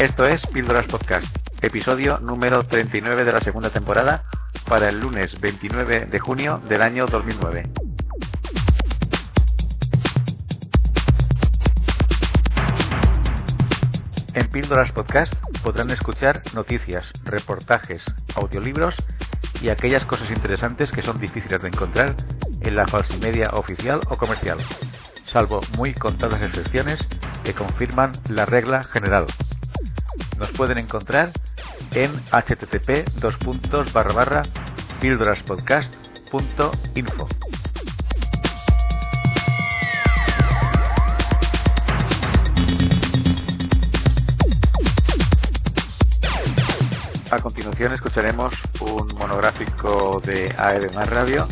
Esto es Píldoras Podcast, episodio número 39 de la segunda temporada para el lunes 29 de junio del año 2009. En Píldoras Podcast podrán escuchar noticias, reportajes, audiolibros y aquellas cosas interesantes que son difíciles de encontrar en la falsimedia oficial o comercial, salvo muy contadas excepciones que confirman la regla general. Nos pueden encontrar en http píldoraspodcast.info. A continuación escucharemos un monográfico de AEB Radio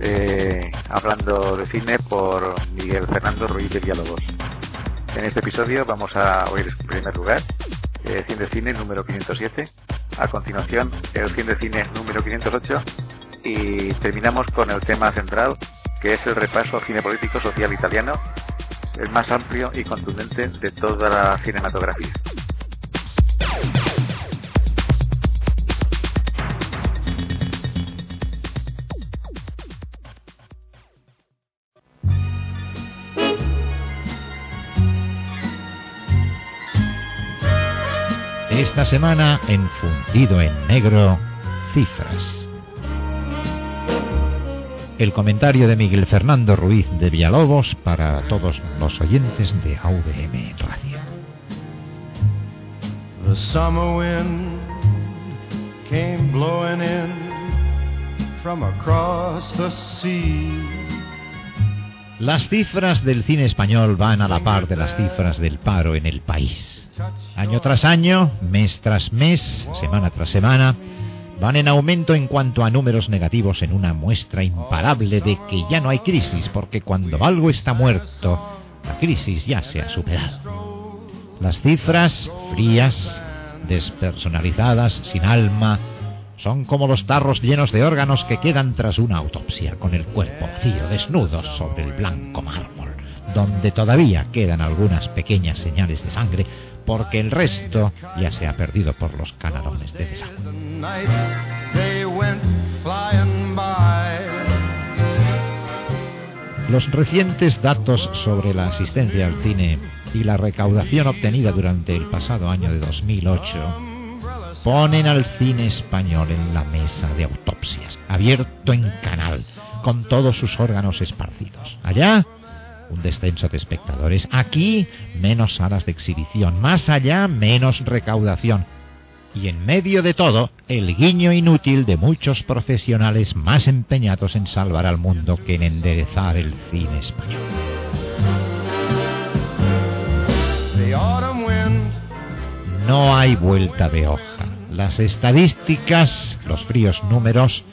eh, hablando de cine por Miguel Fernando Ruiz de Villalobos. En este episodio vamos a oír en primer lugar el Cine de Cine número 507, a continuación el Cine de Cine número 508 y terminamos con el tema central que es el repaso cine político social italiano, el más amplio y contundente de toda la cinematografía. Esta semana en Fundido en Negro, cifras. El comentario de Miguel Fernando Ruiz de Villalobos para todos los oyentes de AVM Radio. The summer wind came blowing in from across the sea. Las cifras del cine español van a la par de las cifras del paro en el país. Año tras año, mes tras mes, semana tras semana, van en aumento en cuanto a números negativos en una muestra imparable de que ya no hay crisis, porque cuando algo está muerto, la crisis ya se ha superado. Las cifras, frías, despersonalizadas, sin alma, son como los tarros llenos de órganos que quedan tras una autopsia, con el cuerpo vacío, desnudos sobre el blanco mármol, donde todavía quedan algunas pequeñas señales de sangre, porque el resto ya se ha perdido por los canalones de desagüe. Los recientes datos sobre la asistencia al cine y la recaudación obtenida durante el pasado año de 2008 ponen al cine español en la mesa de autopsias, abierto en canal, con todos sus órganos esparcidos. Allá, un descenso de espectadores. Aquí, menos salas de exhibición. Más allá, menos recaudación. Y en medio de todo, el guiño inútil de muchos profesionales más empeñados en salvar al mundo que en enderezar el cine español. No hay vuelta de hoja. Las estadísticas, los fríos números,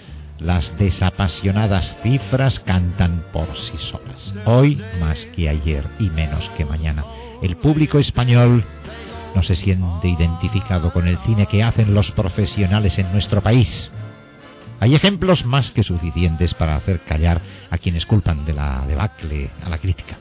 las desapasionadas cifras cantan por sí solas. Hoy más que ayer y menos que mañana. El público español no se siente identificado con el cine que hacen los profesionales en nuestro país. Hay ejemplos más que suficientes para hacer callar a quienes culpan de la debacle a la crítica.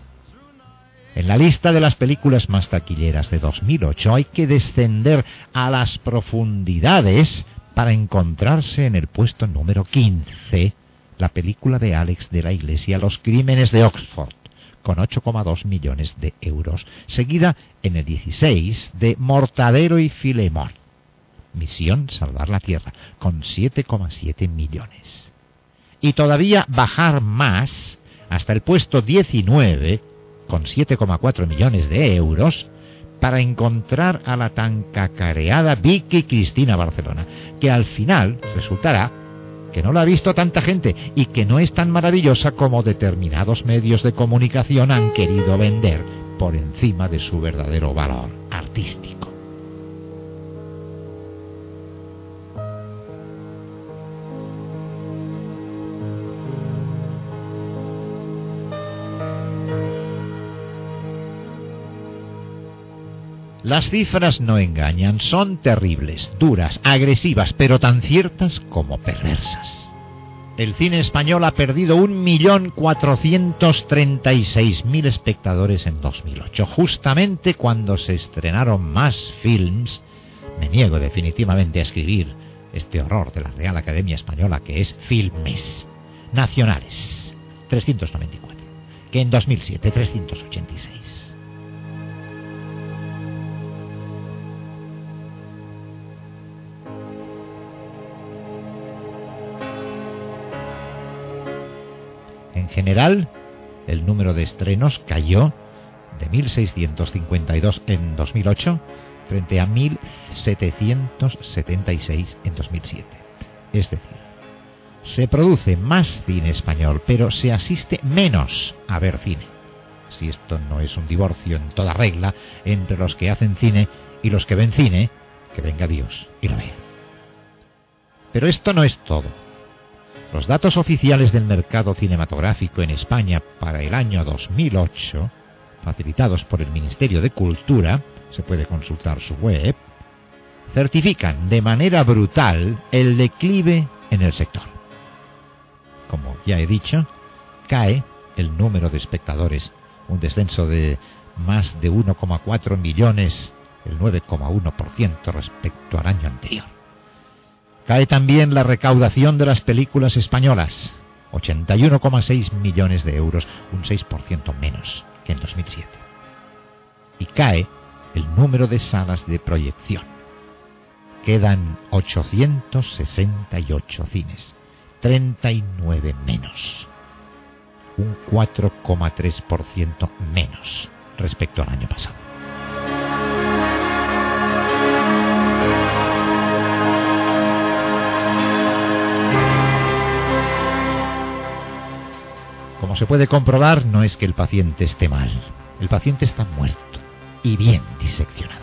En la lista de las películas más taquilleras de 2008 hay que descender a las profundidades para encontrarse en el puesto número 15 la película de Alex de la Iglesia Los Crímenes de Oxford, con 8,2 millones de euros, seguida en el 16 de Mortadero y Filemón. Misión Salvar la Tierra, con 7,7 millones. Y todavía bajar más hasta el puesto 19 con 7,4 millones de euros para encontrar a la tan cacareada Vicky Cristina Barcelona, que al final resultará que no la ha visto tanta gente y que no es tan maravillosa como determinados medios de comunicación han querido vender por encima de su verdadero valor artístico. Las cifras no engañan, son terribles, duras, agresivas, pero tan ciertas como perversas. el cine español ha perdido 1.436.000 espectadores en 2008, justamente cuando se estrenaron más films. Me niego definitivamente a escribir este horror de la Real Academia Española que es filmes nacionales, 394, que en 2007 386. General, el número de estrenos cayó de 1.652 en 2008 frente a 1.776 en 2007. Es decir, se produce más cine español, pero se asiste menos a ver cine. Si esto no es un divorcio en toda regla entre los que hacen cine y los que ven cine, que venga Dios y lo vea. Pero esto no es todo. Los datos oficiales del mercado cinematográfico en España para el año 2008, facilitados por el Ministerio de Cultura, se puede consultar su web, certifican de manera brutal el declive en el sector. Como ya he dicho, cae el número de espectadores, un descenso de más de 1,4 millones, el 9,1% respecto al año anterior. Cae también la recaudación de las películas españolas, 81,6 millones de euros, un 6% menos que en 2007. Y cae el número de salas de proyección. Quedan 868 cines, 39 menos, un 4,3% menos respecto al año pasado. Como se puede comprobar, no es que el paciente esté mal, el paciente está muerto y bien diseccionado.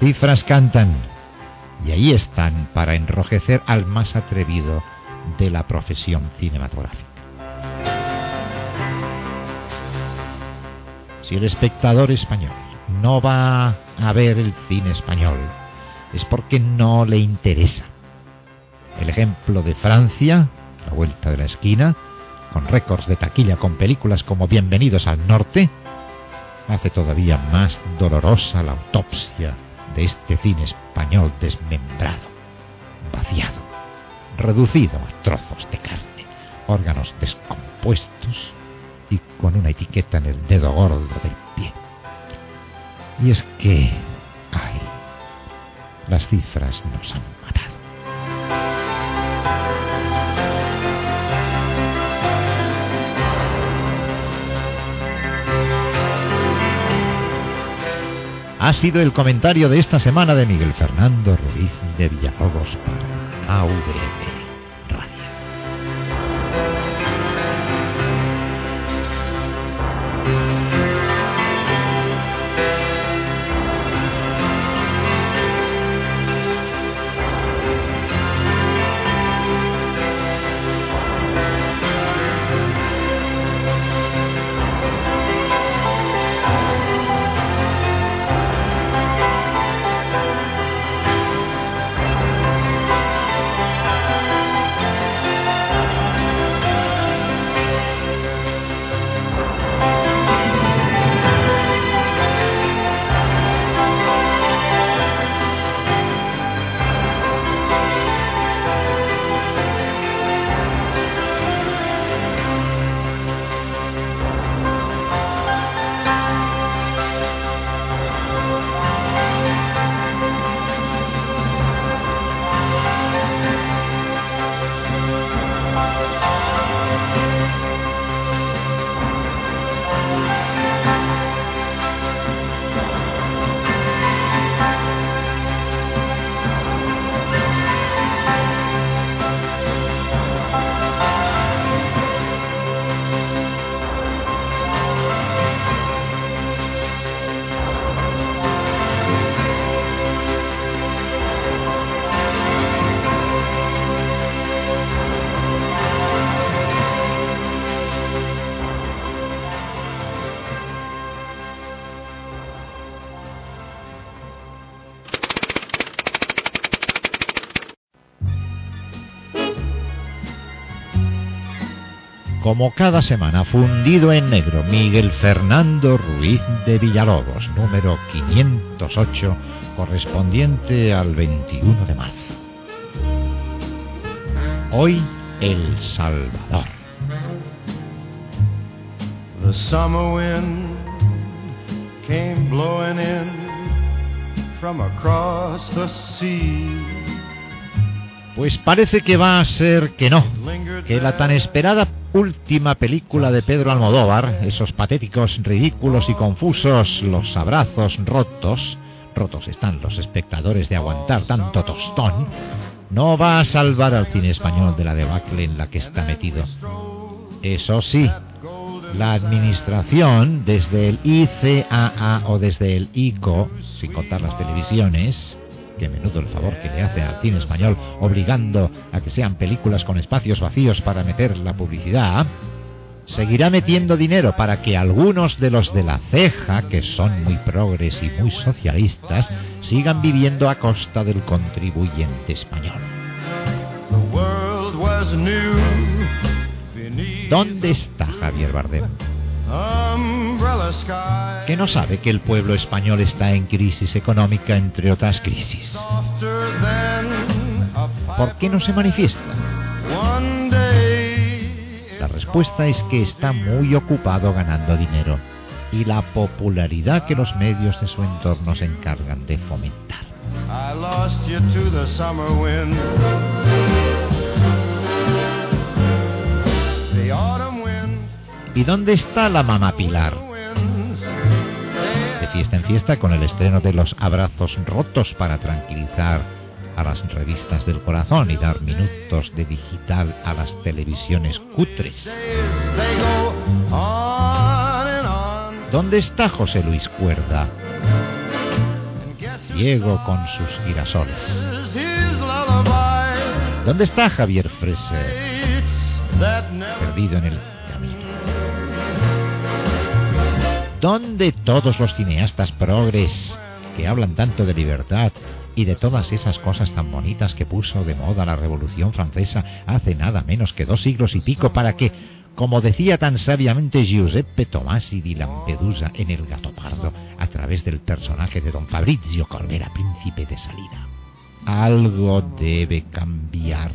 Cifras cantan y ahí están para enrojecer al más atrevido de la profesión cinematográfica. Si el espectador español no va a ver el cine español, es porque no le interesa. El ejemplo de Francia la vuelta de la esquina, con récords de taquilla con películas como Bienvenidos al Norte, hace todavía más dolorosa la autopsia de este cine español desmembrado, vaciado, reducido a trozos de carne, órganos descompuestos y con una etiqueta en el dedo gordo del pie. Y es que, ay, las cifras nos han matado. ha sido el comentario de esta semana de Miguel Fernando Ruiz de Villalobos para AVM. Como cada semana, fundido en negro, Miguel Fernando Ruiz de Villalobos, número 508, correspondiente al 21 de marzo. Hoy, El Salvador. The summer wind came blowing in from across the sea. Pues parece que va a ser que no, que la tan esperada última película de Pedro Almodóvar, esos patéticos, ridículos y confusos, los abrazos rotos, rotos están los espectadores de aguantar tanto tostón, no va a salvar al cine español de la debacle en la que está metido. Eso sí, la administración, desde el ICAA o desde el ICO, sin contar las televisiones, que menudo el favor que le hace al cine español obligando a que sean películas con espacios vacíos para meter la publicidad, seguirá metiendo dinero para que algunos de los de la ceja, que son muy progres y muy socialistas, sigan viviendo a costa del contribuyente español. ¿Dónde está Javier Bardem? Umbrella sky. Que no sabe que el pueblo español está en crisis económica, entre otras crisis. ¿Por qué no se manifiesta? La respuesta es que está muy ocupado ganando dinero y la popularidad que los medios de su entorno se encargan de fomentar. ¿Y dónde está la mamá Pilar? De fiesta en fiesta con el estreno de los abrazos rotos para tranquilizar a las revistas del corazón y dar minutos de digital a las televisiones cutres. ¿Dónde está José Luis Cuerda? Ciego con sus girasoles. ¿Dónde está Javier never Perdido en el ¿Dónde todos los cineastas progres que hablan tanto de libertad y de todas esas cosas tan bonitas que puso de moda la Revolución Francesa hace nada menos que dos siglos y pico para que, como decía tan sabiamente Giuseppe Tomasi di Lampedusa en El Gato Pardo, a través del personaje de don Fabrizio Corbera, príncipe de salida, algo debe cambiar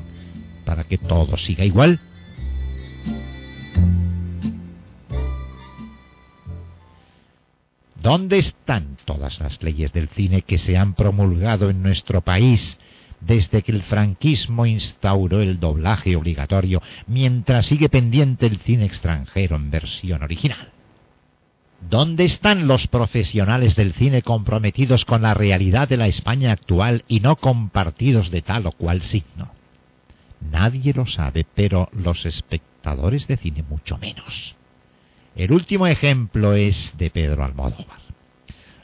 para que todo siga igual? ¿Dónde están todas las leyes del cine que se han promulgado en nuestro país desde que el franquismo instauró el doblaje obligatorio mientras sigue pendiente el cine extranjero en versión original? ¿Dónde están los profesionales del cine comprometidos con la realidad de la España actual y no compartidos de tal o cual signo? Nadie lo sabe, pero los espectadores de cine mucho menos. El último ejemplo es de Pedro Almodóvar.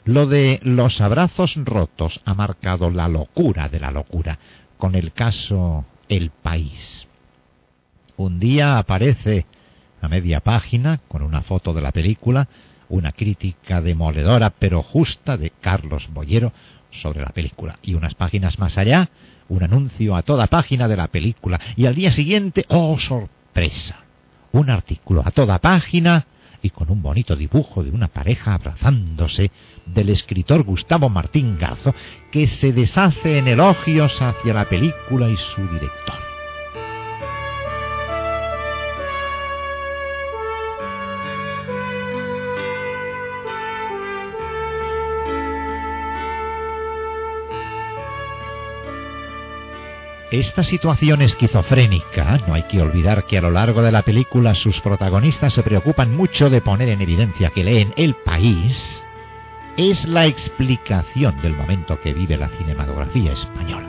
Lo de los abrazos rotos ha marcado la locura de la locura con el caso El País. Un día aparece a media página con una foto de la película, una crítica demoledora pero justa de Carlos Boyero sobre la película y unas páginas más allá un anuncio a toda página de la película y al día siguiente, oh sorpresa, un artículo a toda página y con un bonito dibujo de una pareja abrazándose del escritor Gustavo Martín Garzo que se deshace en elogios hacia la película y su director. Esta situación esquizofrénica, no hay que olvidar que a lo largo de la película sus protagonistas se preocupan mucho de poner en evidencia que leen El País, es la explicación del momento que vive la cinematografía española.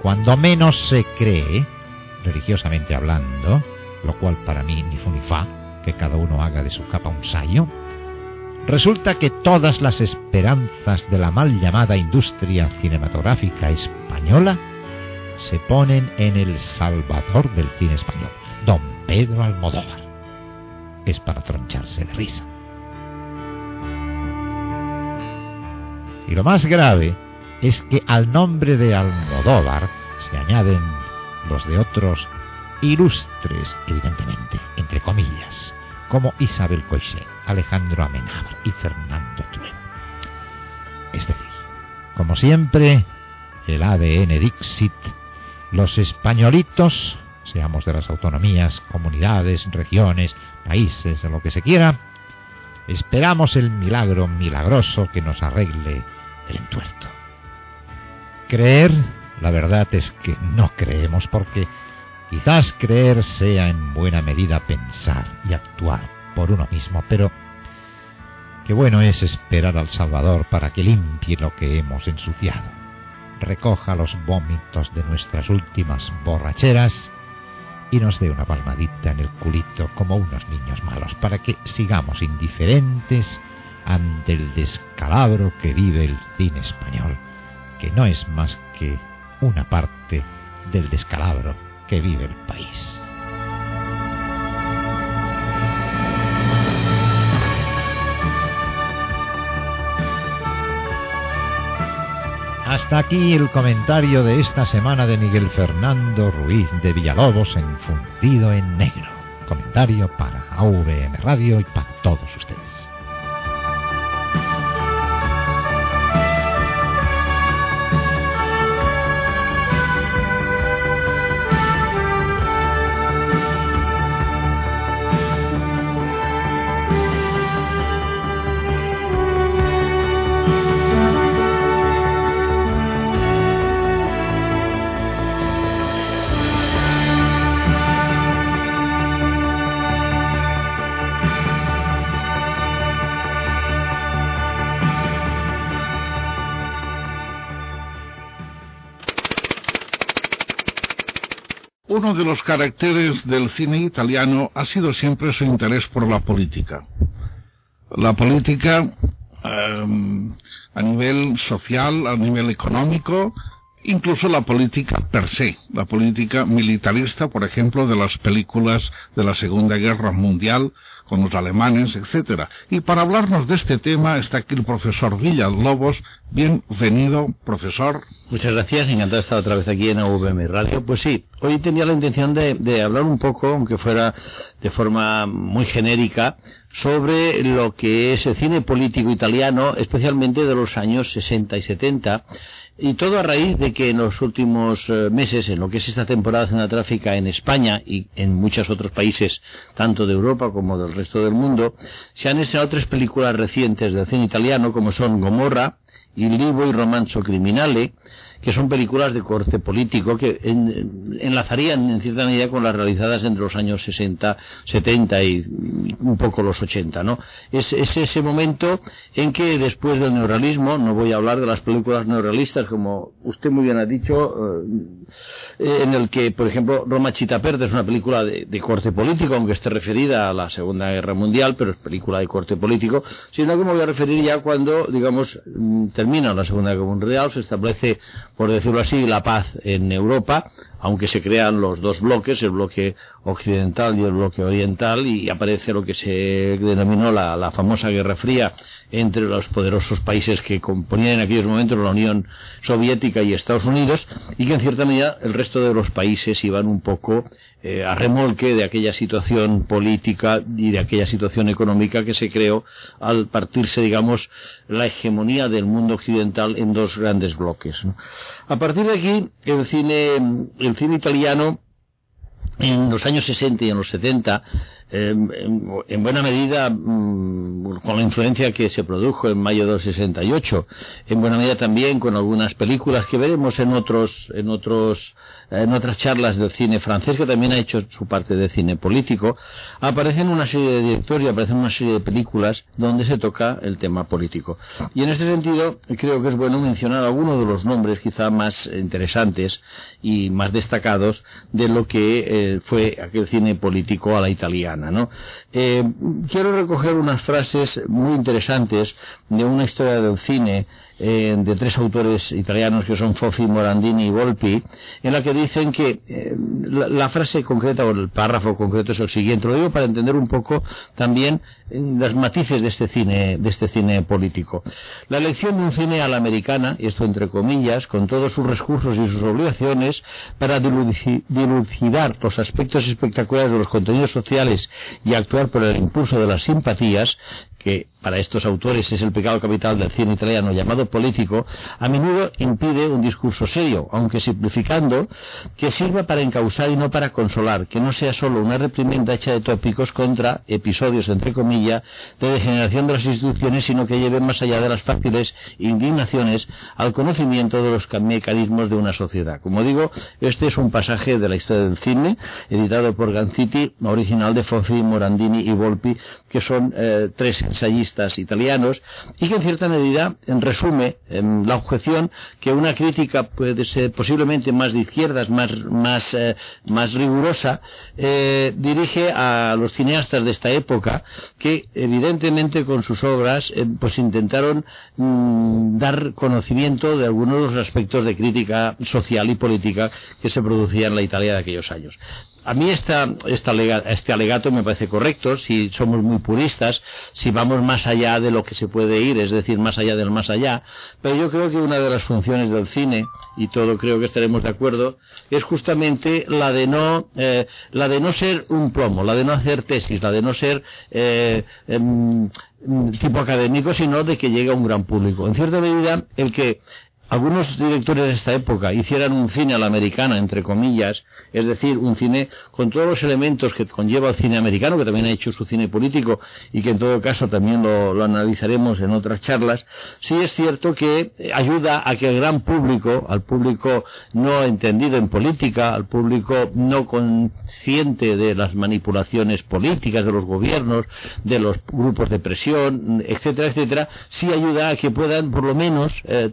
Cuando menos se cree, religiosamente hablando, lo cual para mí ni fu ni fa, que cada uno haga de su capa un sayo, resulta que todas las esperanzas de la mal llamada industria cinematográfica española se ponen en el salvador del cine español, don Pedro Almodóvar. Es para troncharse de risa. Y lo más grave es que al nombre de Almodóvar se añaden los de otros ilustres, evidentemente, entre comillas, como Isabel Coixet, Alejandro Amenábar y Fernando Trueba. Es decir, como siempre, el ADN Dixit, los españolitos, seamos de las autonomías, comunidades, regiones, países, lo que se quiera, esperamos el milagro milagroso que nos arregle el entuerto. Creer, la verdad es que no creemos porque quizás creer sea en buena medida pensar y actuar por uno mismo, pero qué bueno es esperar al Salvador para que limpie lo que hemos ensuciado, recoja los vómitos de nuestras últimas borracheras y nos dé una palmadita en el culito como unos niños malos para que sigamos indiferentes ante el descalabro que vive el cine español, que no es más que una parte del descalabro que vive el país. Hasta aquí el comentario de esta semana de Miguel Fernando Ruiz de Villalobos enfundido en negro. Comentario para AVM Radio y para todos ustedes. Uno de los caracteres del cine italiano ha sido siempre su interés por la política. La política eh, a nivel social, a nivel económico, incluso la política per se, la política militarista, por ejemplo, de las películas de la Segunda Guerra Mundial con los alemanes, etcétera. Y para hablarnos de este tema está aquí el profesor Villalobos. Bienvenido, profesor. Muchas gracias, encantado de estar otra vez aquí en AVM Radio. Pues sí, hoy tenía la intención de hablar un poco, aunque fuera de forma muy genérica, sobre lo que es el cine político italiano, especialmente de los años 60 y 70, y todo a raíz de que en los últimos eh, meses, en lo que es esta temporada cinematográfica en España y en muchos otros países, tanto de Europa como del resto del mundo, se han estrenado tres películas recientes del cine italiano, como son Gomorra, Il Libo y Romanzo Criminale, que son películas de corte político que en, enlazarían en cierta medida con las realizadas entre los años 60, 70 y un poco los 80, ¿no? Es, es ese momento en que después del neorrealismo, no voy a hablar de las películas neorrealistas como usted muy bien ha dicho, eh, en el que, por ejemplo, Roma Chita Perde es una película de, de, corte político, aunque esté referida a la Segunda Guerra Mundial, pero es película de corte político, sino que me voy a referir ya cuando, digamos, termina la Segunda Guerra Mundial, se establece por decirlo así, la paz en Europa, aunque se crean los dos bloques, el bloque occidental y el bloque oriental, y aparece lo que se denominó la, famosa Guerra Fría entre los poderosos países que componían en aquellos momentos la Unión Soviética y Estados Unidos, y que en cierta medida el resto de los países iban un poco eh, a remolque de aquella situación política y de aquella situación económica que se creó al partirse, digamos, la hegemonía del mundo occidental en dos grandes bloques. A partir de aquí, el cine, el cine italiano en los años 60 y en los 70, eh, en, en, buena medida mmm, con la influencia que se produjo en mayo del 68, en buena medida también con algunas películas que veremos en otros, en otros, en otras charlas del cine francés que también ha hecho su parte de cine político, aparecen una serie de directores y aparecen una serie de películas donde se toca el tema político. Y en este sentido creo que es bueno mencionar algunos de los nombres quizá más interesantes y más destacados de lo que eh, fue aquel cine político a la italiana. ¿No? Eh, quiero recoger unas frases muy interesantes de una historia del cine eh, de tres autores italianos que son Fofi, Morandini y Volpi, en la que dicen que eh, la, frase concreta o el párrafo concreto es el siguiente. Lo digo para entender un poco también eh, los matices de este cine, de este cine político. La elección de un cine a la americana, y esto entre comillas, con todos sus recursos y sus obligaciones, para diluci- dilucidar los aspectos espectaculares de los contenidos sociales y actuar por el impulso de las simpatías, que para estos autores es el pecado capital del cine italiano llamado político, a menudo impide un discurso serio, aunque simplificando, que sirva para encausar y no para consolar, que no sea solo una reprimenda hecha de tópicos contra episodios, entre comillas, de degeneración de las instituciones, sino que lleve más allá de las fáciles indignaciones al conocimiento de los ca- mecanismos de una sociedad. Como digo, este es un pasaje de la historia del cine, editado por Ganziti, original de Fofi, Morandini y Volpi, que son eh, tres ensayistas italianos, y que en cierta medida resume la objeción que una crítica puede ser posiblemente más de izquierdas, más, más, eh, más rigurosa, eh, dirige a los cineastas de esta época que evidentemente con sus obras eh, pues intentaron mm, dar conocimiento de algunos de los aspectos de crítica social y política que se producía en la Italia de aquellos años. A mí esta, esta este alegato me parece correcto, si somos muy puristas, si vamos más allá de lo que se puede ir, es decir, más allá del más allá, pero yo creo que una de las funciones del cine, y todo creo que estaremos de acuerdo, es justamente la de no, eh, la de no ser un plomo, la de no hacer tesis, la de no ser eh, em, tipo académico, sino de que llegue a un gran público. En cierta medida, el que algunos directores de esta época hicieran un cine a la americana, entre comillas, es decir, un cine con todos los elementos que conlleva el cine americano, que también ha hecho su cine político y que en todo caso también lo, analizaremos en otras charlas, sí es cierto que ayuda a que el gran público, al público no entendido en política, al público no consciente de las manipulaciones políticas de los gobiernos, de los grupos de presión, etcétera, etcétera, sí ayuda a que puedan por lo menos eh,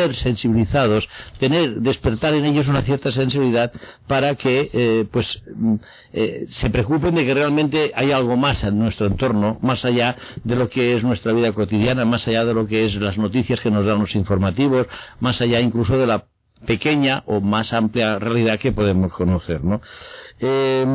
ser sensibilizados, tener, despertar en ellos una cierta sensibilidad para que eh, pues mm, eh, se preocupen de que realmente hay algo más en nuestro entorno, más allá de lo que es nuestra vida cotidiana, más allá de lo que es las noticias que nos dan los informativos, más allá incluso de la pequeña o más amplia realidad que podemos conocer, ¿no? Eh,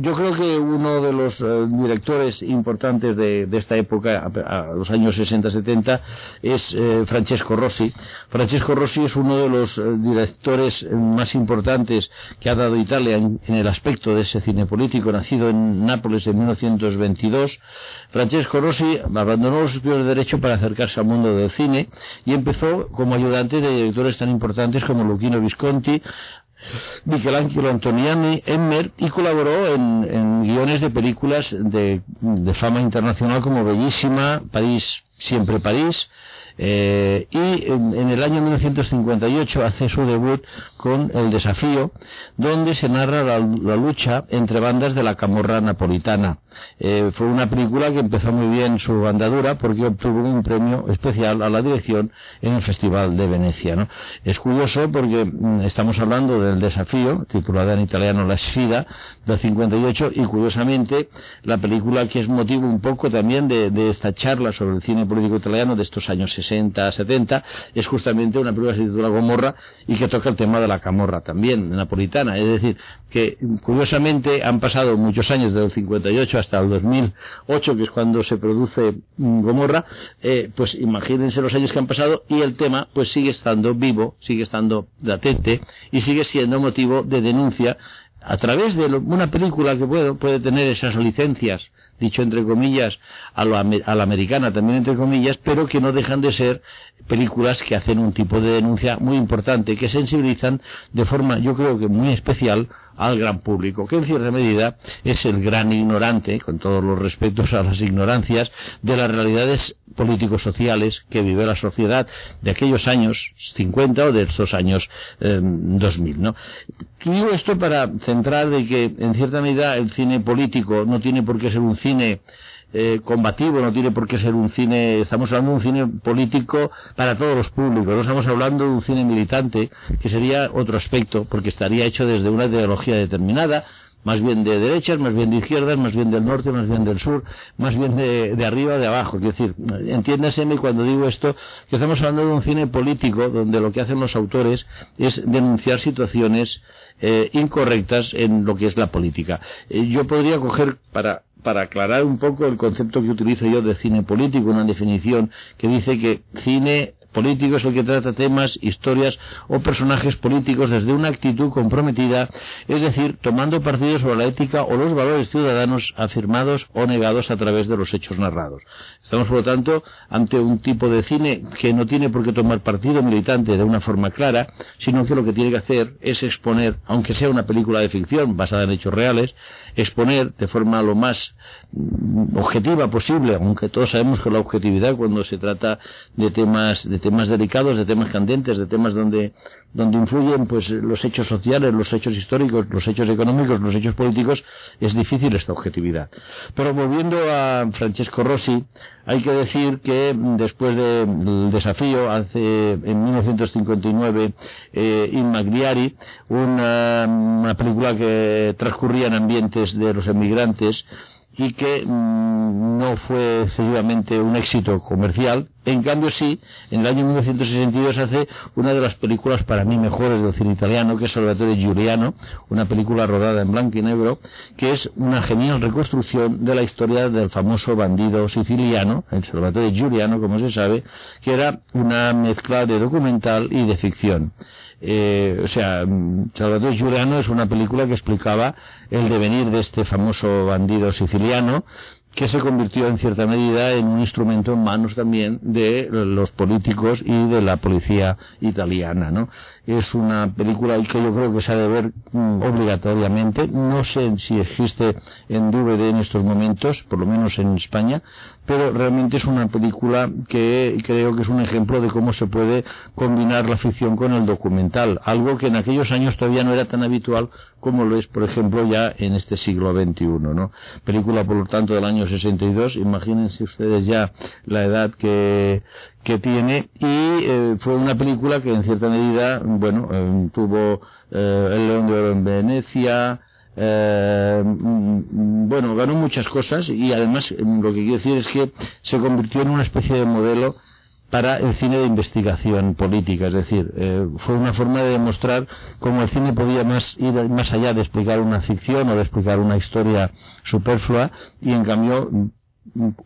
yo creo que uno de los eh, directores importantes de, esta época, a, los años 60-70, es eh, Francesco Rossi. Francesco Rossi es uno de los eh, directores más importantes que ha dado Italia en, el aspecto de ese cine político, nacido en Nápoles en 1922. Francesco Rossi abandonó los estudios de Derecho para acercarse al mundo del cine y empezó como ayudante de directores tan importantes como Luchino Visconti, Michelangelo Antoniani, Emmer y colaboró en, guiones de películas de, fama internacional como Bellísima, París, Siempre París, eh, y en, el año 1958 hace su debut con El Desafío, donde se narra la lucha entre bandas de la camorra napolitana. Eh, fue una película que empezó muy bien su andadura porque obtuvo un premio especial a la dirección en el Festival de Venecia. ¿no? Es curioso porque mm, estamos hablando del Desafío, titulada en italiano La Sfida, del 58, y curiosamente la película que es motivo un poco también de, esta charla sobre el cine político italiano de estos años 60, 70, es justamente una película que se titula Gomorra y que toca el tema de la camorra también, napolitana. Es decir, que curiosamente han pasado muchos años, desde el 58 hasta el 2008, que es cuando se produce mm, Gomorra, eh, pues imagínense los años que han pasado y el tema pues sigue estando vivo, sigue estando latente y sigue siendo motivo de denuncia a través de lo, una película que puede, puede tener esas licencias, dicho entre comillas, a, lo, a la americana también entre comillas, pero que no dejan de ser películas que hacen un tipo de denuncia muy importante, que sensibilizan de forma, yo creo que muy especial, al gran público, que en cierta medida es el gran ignorante, con todos los respetos a las ignorancias, de las realidades políticos-sociales que vive la sociedad de aquellos años 50 o de estos años eh, 2000. ¿no? Digo esto para centrar de que, en cierta medida, el cine político no tiene por qué ser un cine eh, combativo, no tiene por qué ser un cine, estamos hablando de un cine político para todos los públicos, no estamos hablando de un cine militante, que sería otro aspecto, porque estaría hecho desde una ideología determinada, más bien de derechas, más bien de izquierdas, más bien del norte, más bien del sur, más bien de, de arriba, de abajo. Quiero decir, entiéndaseme cuando digo esto, que estamos hablando de un cine político donde lo que hacen los autores es denunciar situaciones eh, incorrectas en lo que es la política. Eh, yo podría coger para para aclarar un poco el concepto que utilizo yo de cine político, una definición que dice que cine político es el que trata temas, historias o personajes políticos desde una actitud comprometida, es decir, tomando partido sobre la ética o los valores ciudadanos afirmados o negados a través de los hechos narrados. Estamos, por lo tanto, ante un tipo de cine que no tiene por qué tomar partido militante de una forma clara, sino que lo que tiene que hacer es exponer, aunque sea una película de ficción basada en hechos reales, exponer de forma lo más mm, objetiva posible, aunque todos sabemos que la objetividad cuando se trata de temas de temas delicados, de temas candentes, de temas donde donde influyen pues los hechos sociales, los hechos históricos, los hechos económicos, los hechos políticos, es difícil esta objetividad. Pero volviendo a Francesco Rossi, hay que decir que después del desafío, hace en 1959, eh, Inmagliari, una, una película que transcurría en ambientes de los emigrantes, y que mm, no fue efectivamente un éxito comercial. En cambio sí, en el año 1962 hace una de las películas para mí mejores del cine italiano, que es Salvatore Giuliano, una película rodada en blanco y negro, que es una genial reconstrucción de la historia del famoso bandido siciliano, el Salvatore Giuliano, como se sabe, que era una mezcla de documental y de ficción. Eh, o sea, Salvatore Giuliano es una película que explicaba el devenir de este famoso bandido siciliano que se convirtió en cierta medida en un instrumento en manos también de los políticos y de la policía italiana, ¿no? Es una película que yo creo que se ha de ver mm, obligatoriamente. No sé si existe en DVD en estos momentos, por lo menos en España, pero realmente es una película que creo que es un ejemplo de cómo se puede combinar la ficción con el documental, algo que en aquellos años todavía no era tan habitual como lo es, por ejemplo, ya en este siglo XXI, ¿no? Película, por lo tanto, del año 62, imagínense ustedes ya la edad que, que tiene, y eh, fue una película que en cierta medida, bueno, eh, tuvo eh, el León de Oro en Venecia, eh, mm, bueno, ganó muchas cosas y además lo que quiero decir es que se convirtió en una especie de modelo para el cine de investigación política, es decir, eh, fue una forma de demostrar cómo el cine podía más ir más allá de explicar una ficción o de explicar una historia superflua y en cambio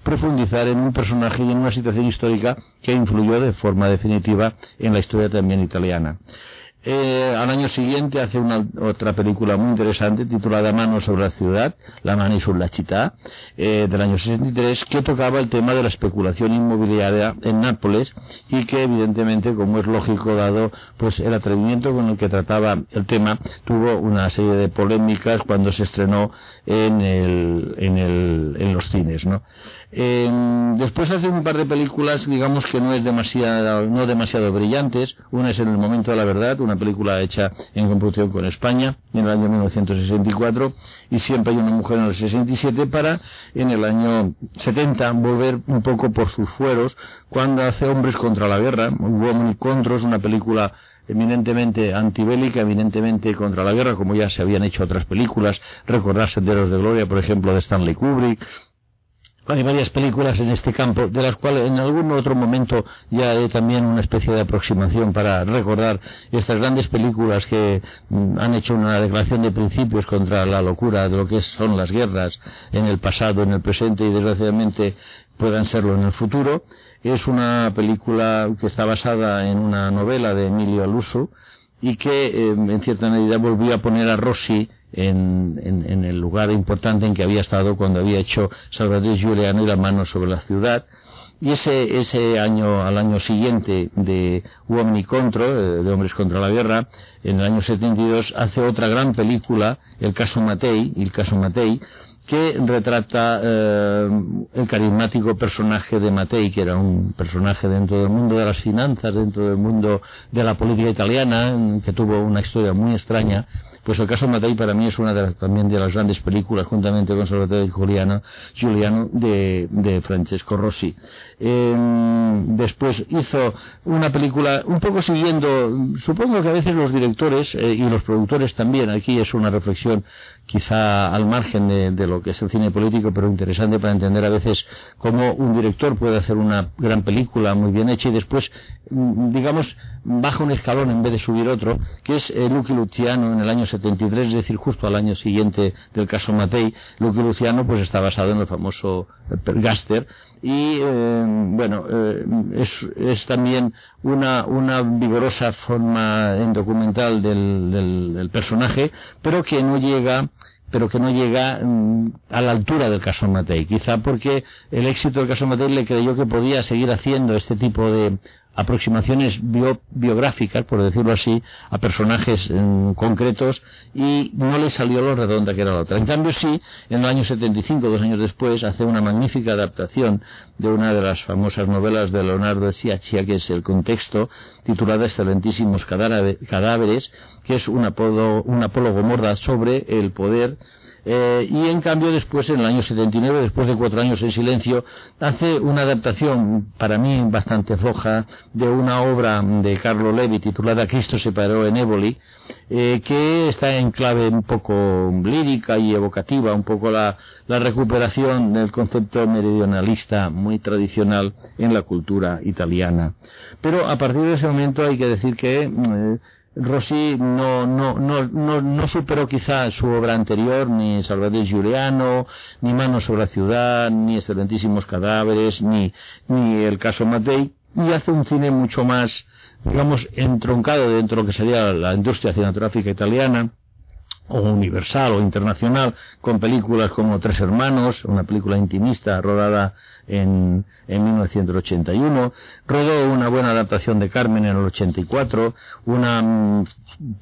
profundizar en un personaje y en una situación histórica que influyó de forma definitiva en la historia también italiana. Eh, al año siguiente hace una otra película muy interesante titulada Mano sobre la ciudad, La mano sobre la città, eh, del año 63, que tocaba el tema de la especulación inmobiliaria en Nápoles y que evidentemente, como es lógico dado pues el atrevimiento con el que trataba el tema, tuvo una serie de polémicas cuando se estrenó en, el, en, el, en los cines, ¿no? Después hace un par de películas, digamos que no es demasiado, no demasiado brillantes. Una es En el momento de la verdad, una película hecha en computación con España en el año 1964 y siempre hay una mujer en el 67 para en el año 70 volver un poco por sus fueros cuando hace Hombres contra la guerra, Women Contros, una película eminentemente antibélica, eminentemente contra la guerra, como ya se habían hecho otras películas, recordar Senderos de Gloria, por ejemplo, de Stanley Kubrick, hay varias películas en este campo, de las cuales en algún otro momento ya hay también una especie de aproximación para recordar estas grandes películas que mm, han hecho una declaración de principios contra la locura de lo que son las guerras en el pasado, en el presente y desgraciadamente puedan serlo en el futuro. Es una película que está basada en una novela de Emilio Aluso y que eh, en cierta medida volvió a poner a Rossi en, en, el lugar importante en que había estado cuando había hecho Salvador Giuliano y la mano sobre la ciudad. Y ese, ese año, al año siguiente de Uomini Contro, eh, de Hombres contra la Guerra, en el año 72, hace otra gran película, El caso Matei, el caso Matei, que retrata eh, el carismático personaje de Matei, que era un personaje dentro del mundo de las finanzas, dentro del mundo de la política italiana, que tuvo una historia muy extraña. Pues el caso Matei para mí es una de las, también de las grandes películas, juntamente con Salvatore Giuliano, Giuliano de, de Francesco Rossi. Eh, después hizo una película un poco siguiendo, supongo que a veces los directores eh, y los productores también, aquí es una reflexión quizá al margen de, lo que es el cine político, pero interesante para entender a veces cómo un director puede hacer una gran película muy bien hecha y después, mm, digamos, baja un escalón en vez de subir otro, que es eh, Lucky Luciano en el año 73, es decir, justo al año siguiente del caso Matei. Lucky Luciano pues está basado en el famoso Gaster. Y eh, bueno eh, es, es, también una, una vigorosa forma en documental del, del, personaje pero que no llega pero que no llega mm, a la altura del caso Matei. Quizá porque el éxito del caso Matei le creyó que podía seguir haciendo este tipo de aproximaciones bio, biográficas, por decirlo así, a personajes eh, concretos y no le salió lo redonda que era la otra. En cambio, sí, en el año 75, dos años después, hace una magnífica adaptación de una de las famosas novelas de Leonardo de Ciaccia, que es El contexto, titulada Excelentísimos cadáveres, que es un, apodo, un apólogo mordaz sobre el poder eh, y en cambio después, en el año 79, después de cuatro años en silencio, hace una adaptación para mí bastante floja de una obra de Carlo Levi titulada Cristo se paró en Éboli, eh, que está en clave un poco lírica y evocativa, un poco la, la recuperación del concepto meridionalista muy tradicional en la cultura italiana. Pero a partir de ese momento hay que decir que eh, Rossi no, no, no, no, no superó quizá su obra anterior, ni Salvador Giuliano, ni Manos sobre la ciudad, ni Excelentísimos cadáveres, ni, ni el caso Matei, y hace un cine mucho más, digamos, entroncado dentro de lo que sería la industria cinematográfica italiana, o universal o internacional, con películas como Tres Hermanos, una película intimista rodada en, en 1981, rodó una buena adaptación de Carmen en el 84, una mm,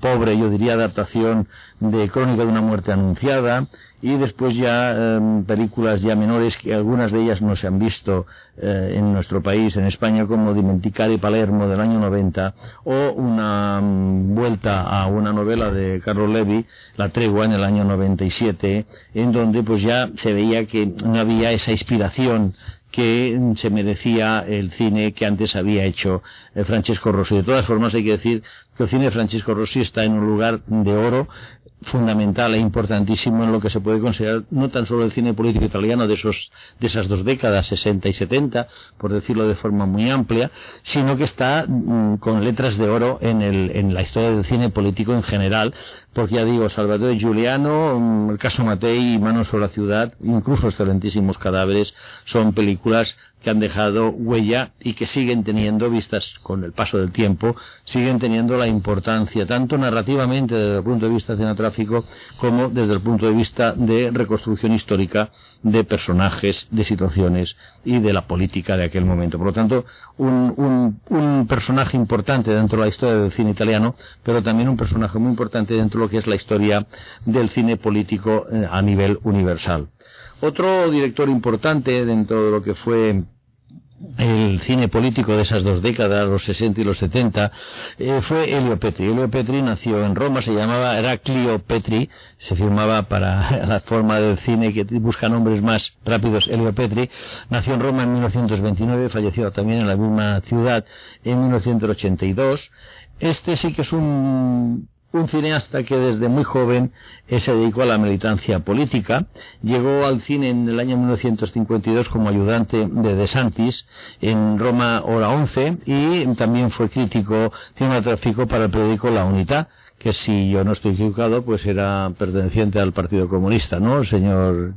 pobre, yo diría, adaptación de Crónica de una muerte anunciada, y después ya eh, películas ya menores que algunas de ellas no se han visto eh, en nuestro país, en España, como Dimenticare Palermo del año 90 o una um, vuelta a una novela de Carlos Levi, La tregua en el año 97, en donde pues ya se veía que no había esa inspiración que se merecía el cine que antes había hecho eh, Francesco Rossi. De todas formas, hay que decir que el cine de Francesco Rossi está en un lugar de oro fundamental e importantísimo en lo que se puede considerar no tan solo el cine político italiano de esos de esas dos décadas 60 y 70 por decirlo de forma muy amplia sino que está mm, con letras de oro en el en la historia del cine político en general porque ya digo Salvatore Giuliano mm, el caso Matei Manos sobre la ciudad incluso excelentísimos cadáveres son películas que han dejado huella y que siguen teniendo, vistas con el paso del tiempo, siguen teniendo la importancia, tanto narrativamente desde el punto de vista cinematográfico como desde el punto de vista de reconstrucción histórica de personajes, de situaciones y de la política de aquel momento. Por lo tanto, un, un, un personaje importante dentro de la historia del cine italiano, pero también un personaje muy importante dentro de lo que es la historia del cine político eh, a nivel universal. Otro director importante dentro de lo que fue el cine político de esas dos décadas, los 60 y los 70, eh, fue Elio Petri. Elio Petri nació en Roma, se llamaba Heraclio Petri, se firmaba para la forma del cine que busca nombres más rápidos, Elio Petri. Nació en Roma en 1929, falleció también en la misma ciudad en 1982. Este sí que es un un cineasta que desde muy joven eh, se dedicó a la militancia política, llegó al cine en el año 1952 como ayudante de De Santis en Roma Hora 11 y también fue crítico cinematográfico para el periódico La Unidad, que si yo no estoy equivocado, pues era perteneciente al Partido Comunista, ¿no, señor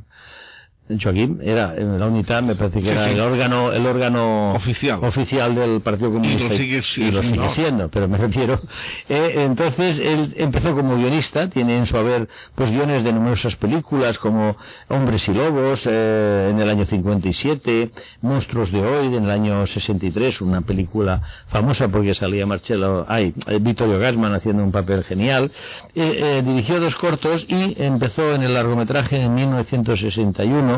Joaquín, era en la UNITA, me parece que Sí, era sí. el órgano, el órgano Oficial. oficial del Partido Comunista Y lo sigue y lo siendo. sigue siendo, pero me refiero. eh, entonces él empezó como guionista, tiene en su haber pues guiones de numerosas películas como Hombres y Lobos eh, en el año 57, Monstruos de hoy en el año 63, una película famosa porque salía Marcelo, ay, eh, Vittorio Gassman haciendo un papel genial. Eh, eh, dirigió dos cortos y empezó en el largometraje en 1961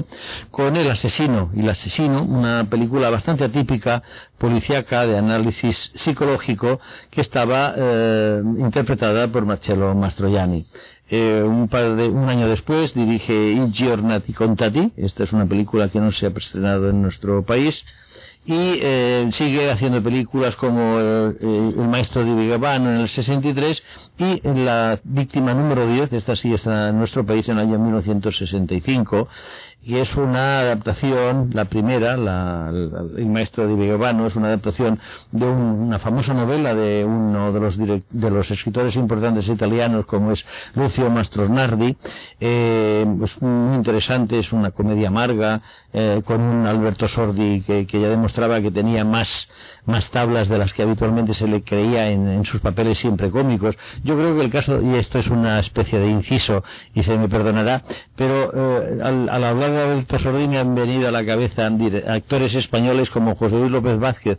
con El asesino y el asesino, una película bastante atípica, policíaca, de análisis psicológico, que estaba eh, interpretada por Marcello Mastroianni. Eh, un, par de, un año después dirige I giornati contati, esta es una película que no se ha estrenado en nuestro país, y eh, sigue haciendo películas como El maestro de Vigavano en el 63 y La víctima número 10, esta sí está en nuestro país en el año 1965, y es una adaptación, la primera, la- El maestro de Vigavano, es una adaptación de un- una famosa novela de uno de los, direc- de los escritores importantes italianos como es Lucio Mastrosnardi, eh, es muy interesante, es una comedia amarga, eh, con un Alberto Sordi que, que ya demostraba que tenía más, más tablas de las que habitualmente se le creía en, en sus papeles siempre cómicos. Yo creo que el caso, y esto es una especie de inciso, y se me perdonará, pero eh, al, al hablar me han venido a la cabeza actores españoles como José Luis López Vázquez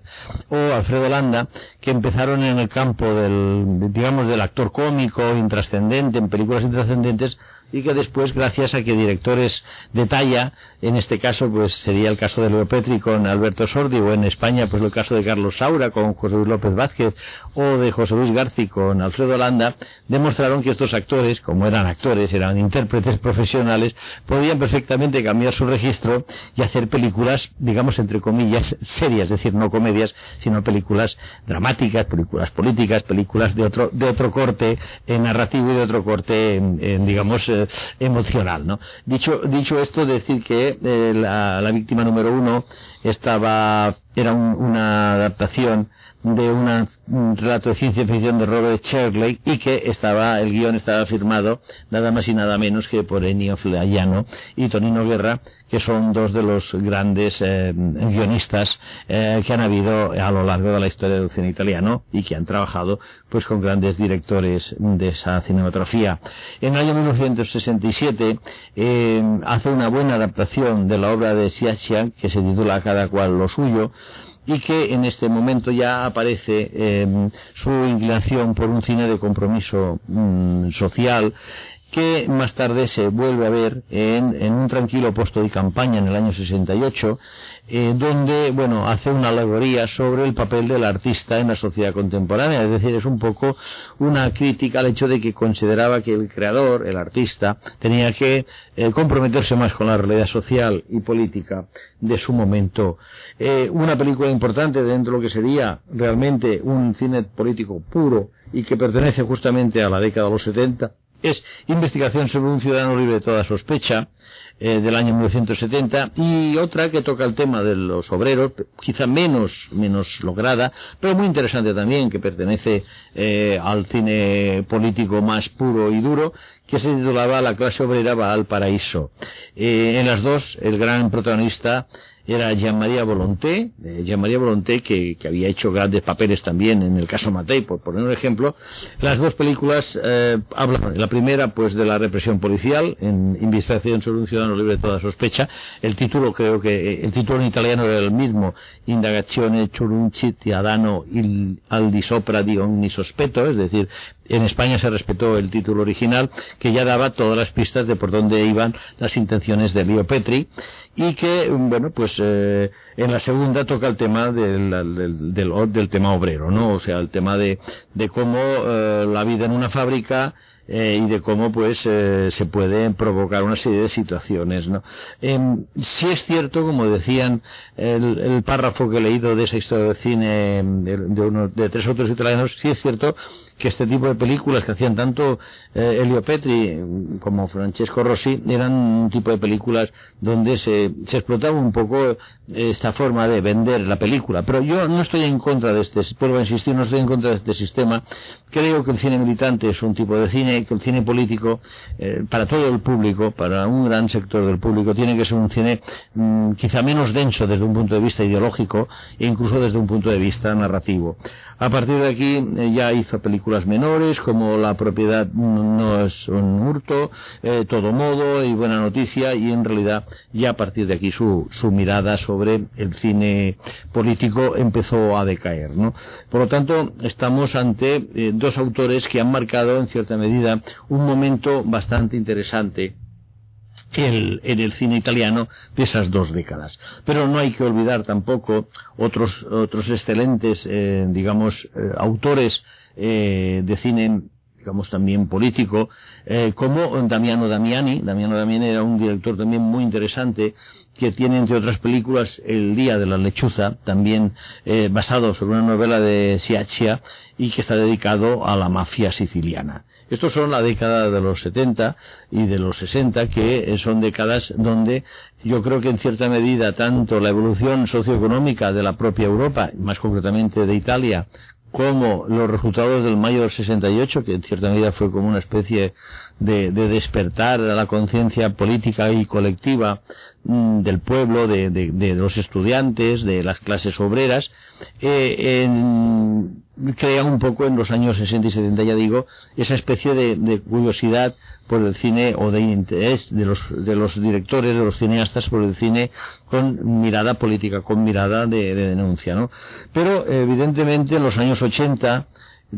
o Alfredo Landa, que empezaron en el campo del, digamos, del actor cómico, intrascendente, en películas intrascendentes, y que después, gracias a que directores de talla, en este caso pues sería el caso de Leo Petri con Alberto Sordi, o en España pues el caso de Carlos Saura con José Luis López Vázquez, o de José Luis Garci con Alfredo Landa, demostraron que estos actores, como eran actores, eran intérpretes profesionales, podían perfectamente cambiar su registro y hacer películas, digamos entre comillas, serias, es decir, no comedias, sino películas dramáticas, películas políticas, películas de otro, de otro corte eh, narrativo y de otro corte, en, digamos, eh, emocional, ¿no? Dicho, dicho esto, decir que eh, la, la víctima número uno estaba, era un- una adaptación de una- un relato de ciencia ficción de Robert Shirley y que estaba, el guion estaba firmado nada más y nada menos que por Ennio Flaiano y Tonino Guerra, que son dos de los grandes eh, guionistas eh, que han habido a lo largo de la historia del cine italiano y que han trabajado pues con grandes directores de esa cinematografía. En el año 1967 eh, hace una buena adaptación de la obra de Sciascia que se titula Cada cual lo suyo y que en este momento ya aparece eh, su inclinación por un cine de compromiso mm, social que más tarde se vuelve a ver en, en un tranquilo puesto de campaña en el año 68, eh, donde, bueno, hace una alegoría sobre el papel del artista en la sociedad contemporánea, es decir, es un poco una crítica al hecho de que consideraba que el creador, el artista, tenía que eh, comprometerse más con la realidad social y política de su momento. Eh, una película importante dentro de lo que sería realmente un cine político puro y que pertenece justamente a la década de los 70, es Investigación sobre un ciudadano libre de toda sospecha, eh, del año 1970, y otra que toca el tema de los obreros, quizá menos, menos lograda, pero muy interesante también, que pertenece eh, al cine político más puro y duro, que se titulaba La clase obrera va al paraíso. Eh, en las dos, el gran protagonista era Jean-Marie Volonté, eh, Jean-Marie Volonté que, que había hecho grandes papeles también en el caso Matei, por poner un ejemplo. Las dos películas eh, hablan, la primera pues de la represión policial, en Investigación sobre un ciudadano libre de toda sospecha. El título creo que, eh, el título en italiano era el mismo, Indagazione sur un cittadino il, al di sopra di ogni sospetto, es decir, en España se respetó el título original que ya daba todas las pistas de por dónde iban las intenciones de Leo Petri y que, bueno, pues eh, en la segunda toca el tema del, del, tema obrero, ¿no? O sea, el tema de, de cómo eh, la vida en una fábrica eh, y de cómo pues eh, se pueden provocar una serie de situaciones ¿no? Eh, sí es cierto como decían el, el, párrafo que he leído de esa historia de cine de, de, uno, de tres autores italianos sí es cierto que este tipo de películas que hacían tanto eh, Elio Petri como Francesco Rossi eran un tipo de películas donde se, explotaba un poco esta forma de vender la película. Pero yo no estoy en contra de este, vuelvo a insistir, no estoy en contra de este sistema. Creo que el cine militante es un tipo de cine, que el cine político, eh, para todo el público, para un gran sector del público, tiene que ser un cine mm, quizá menos denso desde un punto de vista ideológico e incluso desde un punto de vista narrativo. A partir de aquí eh, ya hizo películas menores como La propiedad no es un hurto, eh, Todo modo y Buena noticia y en realidad ya a partir de aquí su, su mirada sobre el cine político empezó a decaer. ¿no? Por lo tanto, estamos ante eh, dos autores que han marcado en cierta medida un momento bastante interesante el, en el cine italiano de esas dos décadas. Pero no hay que olvidar tampoco otros, otros excelentes, eh, digamos, eh, autores eh, de cine digamos también político, eh, como Damiano Damiani. Damiano Damiani era un director también muy interesante que tiene entre otras películas El Día de la Lechuza, también eh, basado sobre una novela de Siaccia y que está dedicado a la mafia siciliana. Estos son la década de los 70 y de los 60, que eh, son décadas donde yo creo que en cierta medida tanto la evolución socioeconómica de la propia Europa, más concretamente de Italia, como los resultados del mayo del 68, que en cierta medida fue como una especie de, de despertar a la conciencia política y colectiva del pueblo, de, de, de, los estudiantes, de las clases obreras, eh, en, crea un poco en los años 60 y 70, ya digo, esa especie de, curiosidad por el cine o de interés de los, de los directores, de los cineastas por el cine con mirada política, con mirada de, denuncia, ¿no? Pero evidentemente en los años 80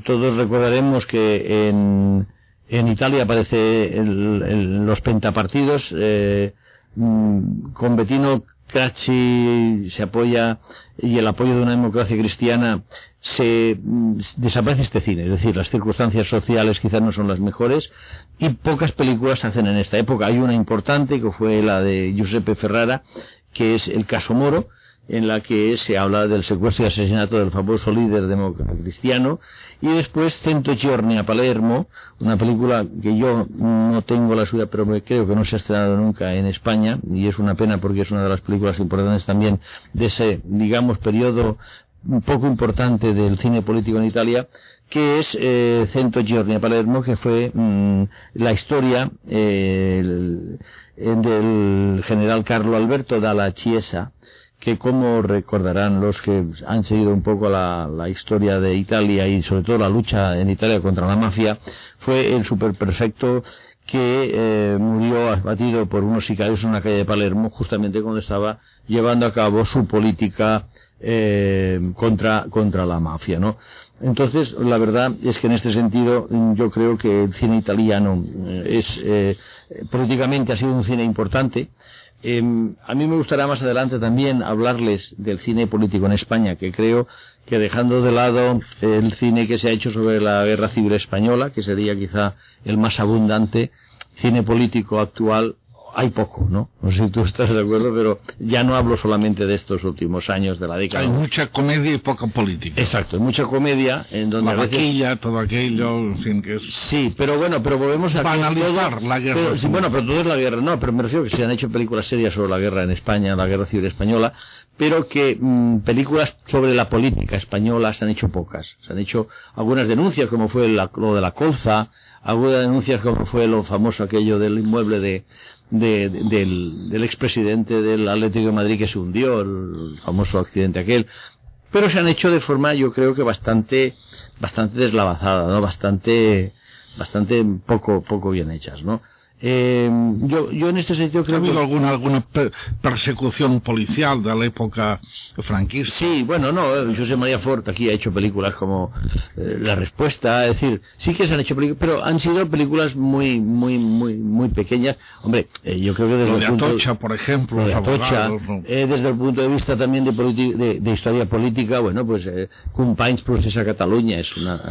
todos recordaremos que en, en Italia aparece el, los pentapartidos eh, mm, con Bettino Cracci se apoya y el apoyo de una democracia cristiana se mm, desaparece este cine, es decir, las circunstancias sociales quizás no son las mejores y pocas películas se hacen en esta época. Hay una importante que fue la de Giuseppe Ferrara, que es El caso Moro, en la que se habla del secuestro y asesinato del famoso líder cristiano, y después Cento Giorni a Palermo, una película que yo no tengo la suya, pero creo que no se ha estrenado nunca en España, y es una pena porque es una de las películas importantes también de ese, digamos, periodo poco importante del cine político en Italia, que es eh, Cento Giorni a Palermo, que fue mm, la historia eh, el, del general Carlo Alberto Dalla Chiesa, que como recordarán los que han seguido un poco la, la, historia de Italia y sobre todo la lucha en Italia contra la mafia, fue el superperfecto que eh, murió abatido por unos sicarios en una calle de Palermo justamente cuando estaba llevando a cabo su política eh, contra, contra la mafia, ¿no? Entonces, la verdad es que en este sentido yo creo que el cine italiano eh, es eh, políticamente ha sido un cine importante. Eh, a mí me gustaría más adelante también hablarles del cine político en España, que creo que dejando de lado el cine que se ha hecho sobre la guerra civil española, que sería quizá el más abundante, cine político actual hay poco, ¿no? No sé si tú estás de acuerdo, pero ya no hablo solamente de estos últimos años de la década. Hay mucha comedia y poca política. Exacto, hay mucha comedia en donde la a veces... vaquilla, todo aquello, fin, que. Sí, pero bueno, pero volvemos a... Banalizar la guerra. Pero, sí, bueno, pero todo es la guerra, no, pero me refiero que se han hecho películas serias sobre la guerra en España, la guerra civil española, pero que mmm, películas sobre la política española se han hecho pocas. Se han hecho algunas denuncias, como fue la, lo de la colza, algunas denuncias como fue lo famoso aquello del inmueble de, de, de, del, del expresidente del Atlético de Madrid que se hundió, el famoso accidente aquel. Pero se han hecho de forma, yo creo que bastante, bastante deslavazada, ¿no? Bastante, bastante poco, poco bien hechas, ¿no? Eh, yo, yo en este sentido creo ¿Ha habido que... alguna, alguna per persecución policial de la época franquista? Sí, bueno, no, eh, José María Fort aquí ha hecho películas como eh, La Respuesta, es decir, sí que se han hecho películas, pero han sido películas muy, muy, muy, muy pequeñas. Hombre, eh, yo creo que desde Lo el punto Atocha, por ejemplo, lo de Atocha, abogados, ¿no? desde el punto de vista también de, de, de historia política, bueno, pues eh, Companys Proceso a Cataluña, es una,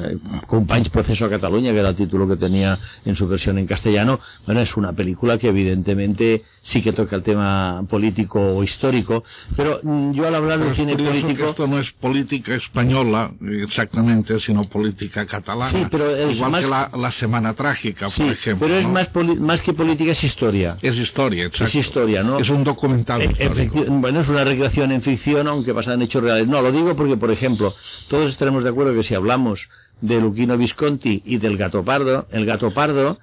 Companys Proceso a Cataluña, que era el título que tenía en su versión en castellano, bueno, es una película que evidentemente sí que toca el tema político o histórico, pero mm, yo al hablar de cine político... esto no es política española exactamente, sino política catalana. Sí, pero es Igual más- que la, la Semana Trágica, Sí, por ejemplo. pero es ¿no? más, poli- más que política, es historia. Es historia, exacto. Es historia, ¿no? Es un documental histórico. bueno, es una recreación en ficción, aunque basada en hechos reales. No, lo digo porque, por ejemplo, todos estaremos de acuerdo que si hablamos de Luquino Visconti y del gato pardo, el gato pardo,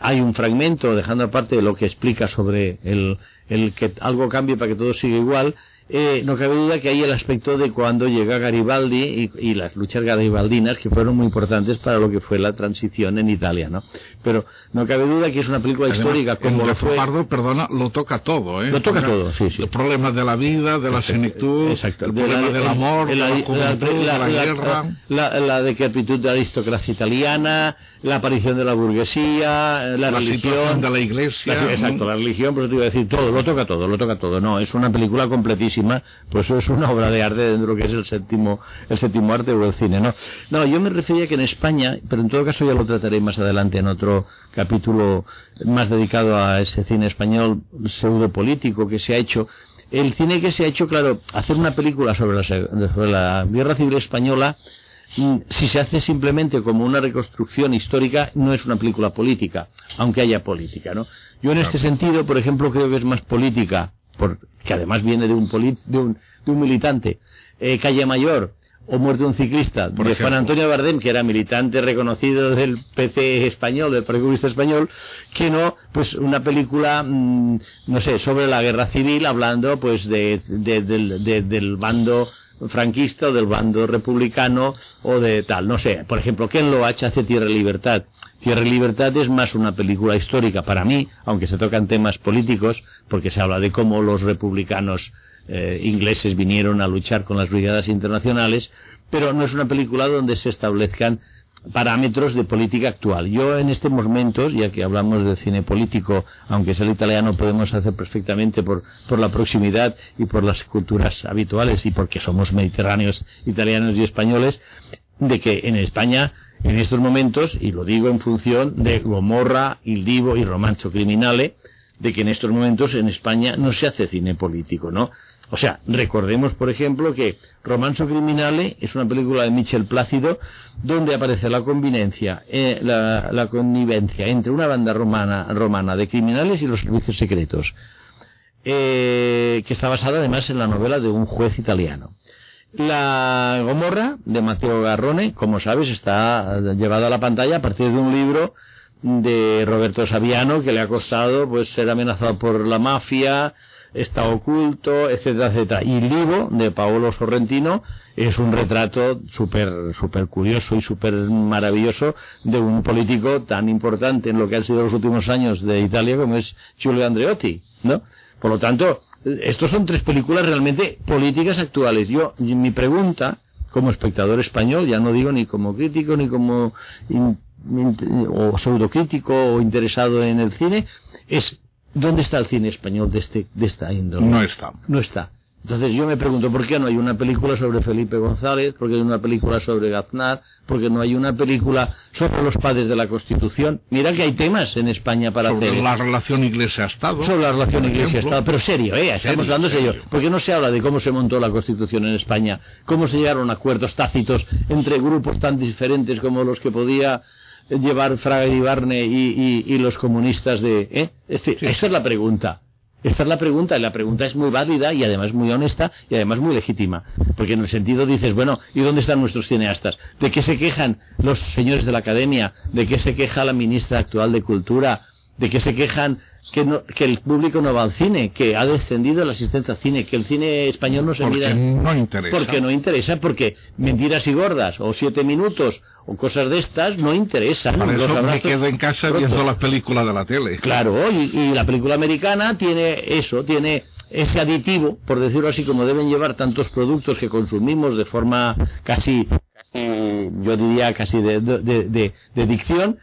hay un fragmento, dejando aparte lo que explica sobre el, el que algo cambie para que todo siga igual, eh, no cabe duda que hay el aspecto de cuando llega Garibaldi y, y las luchas garibaldinas que fueron muy importantes para lo que fue la transición en Italia, ¿no? Pero no cabe duda que es una película Además, histórica como lo fue... Pardo, perdona, lo toca todo, ¿eh? Lo toca Porque todo, sí, sí. Los problemas de la vida, de la senectud, Exacto. el De problema la- del el- amor, el- de la, la, juventud, de la, guerra. la, la decrepitud de la aristocracia italiana, la aparición de la burguesía, la, La religión. situación de la iglesia, la- exacto, ¿no? la religión, por eso te iba a decir todo, lo toca todo, lo toca todo. No, es una película completísima, pues eso es una obra de arte dentro de lo que es el séptimo, el séptimo arte o el cine, ¿no? No, yo me refería que en España, pero en todo caso ya lo trataré más adelante en otro capítulo más dedicado a ese cine español pseudopolítico que se ha hecho. El cine que se ha hecho, claro, hacer una película sobre la, sobre la Guerra Civil Española, mm, si se hace simplemente como una reconstrucción histórica, no es una película política, aunque haya política, ¿no? Yo en este sentido, por ejemplo, creo que es más política, por- que además viene de un, poli- de un, de un militante, eh, Calle Mayor, o Muerte de un ciclista, Por de ejemplo. Juan Antonio Bardem, que era militante reconocido del PC español, del Partido Comunista Español, que no, pues una película, mm, no sé, sobre la guerra civil, hablando pues de, de- del- de- del bando franquista o del bando republicano o de tal, no sé, por ejemplo, Ken Loach hace Tierra y Libertad. Tierra y Libertad es más una película histórica para mí, aunque se tocan temas políticos, porque se habla de cómo los republicanos eh, ingleses vinieron a luchar con las brigadas internacionales, pero no es una película donde se establezcan parámetros de política actual. Yo en estos momentos, ya que hablamos de cine político, aunque sea el italiano, podemos hacer perfectamente por, por la proximidad y por las culturas habituales y porque somos mediterráneos, italianos y españoles, de que en España, en estos momentos, y lo digo en función de Gomorra, Il Divo y Romanzo Criminale, de que en estos momentos en España no se hace cine político, ¿no? O sea, recordemos, por ejemplo, que Romanzo Criminale es una película de Michel Plácido donde aparece la convivencia, eh, la, la connivencia entre una banda romana, romana de criminales y los servicios secretos, eh, que está basada además en la novela de un juez italiano. La Gomorra de Matteo Garrone, como sabes, está llevada a la pantalla a partir de un libro de Roberto Saviano que le ha costado pues ser amenazado por la mafia, está oculto, etcétera, etcétera. Y libro de Paolo Sorrentino es un retrato súper súper curioso y súper maravilloso de un político tan importante en lo que han sido los últimos años de Italia como es Giulio Andreotti, ¿no? Por lo tanto, estos son tres películas realmente políticas actuales. Yo, mi pregunta, como espectador español, ya no digo ni como crítico, ni como in- in- o pseudocrítico o interesado en el cine, es ¿dónde está el cine español de, este, de esta índole? No está. No está. Entonces yo me pregunto, ¿por qué no hay una película sobre Felipe González? ¿Por qué no hay una película sobre Gaznar? ¿Por qué no hay una película sobre los padres de la Constitución? Mira que hay temas en España para Sobre hacer la relación Iglesia-Estado. sobre la relación Iglesia-Estado, pero serio, ¿eh? Estamos hablando serio. serio. ¿Por qué no se habla de cómo se montó la Constitución en España? ¿Cómo se llegaron a acuerdos tácitos entre grupos tan diferentes como los que podía llevar Fraga y Barne y, y- y los comunistas de... ¿eh? Es decir, esta es la pregunta. Esta es la pregunta, y la pregunta es muy válida y además muy honesta y además muy legítima. Porque en el sentido dices, bueno, ¿y dónde están nuestros cineastas? ¿De qué se quejan los señores de la academia? ¿De qué se queja la ministra actual de Cultura? ¿De qué se quejan que, no- que el público no va al cine? Que ha descendido la asistencia al cine, que el cine español no se Porque mira... no interesa. Porque no interesa, porque mentiras y gordas, o siete minutos, o cosas de estas, no interesan. Para Los eso me quedo en casa viendo las películas de la tele. Claro, y, y la película americana tiene eso, tiene ese aditivo, por decirlo así, como deben llevar tantos productos que consumimos de forma casi, casi, yo diría casi de, de, de- de dicción,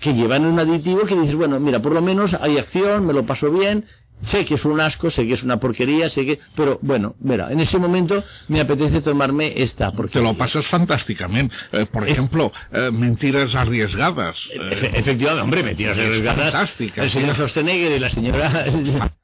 que llevan un aditivo que dices, bueno, mira, por lo menos hay acción, me lo paso bien, sé que es un asco, sé que es una porquería, sé que... Pero bueno, mira, en ese momento me apetece tomarme esta Te porquería. lo pasas fantásticamente. Eh, por Es- ejemplo, eh, mentiras arriesgadas. Efe- efectivamente, hombre, mentiras es arriesgadas. fantástica, El señor. Schwarzenegger y la señora...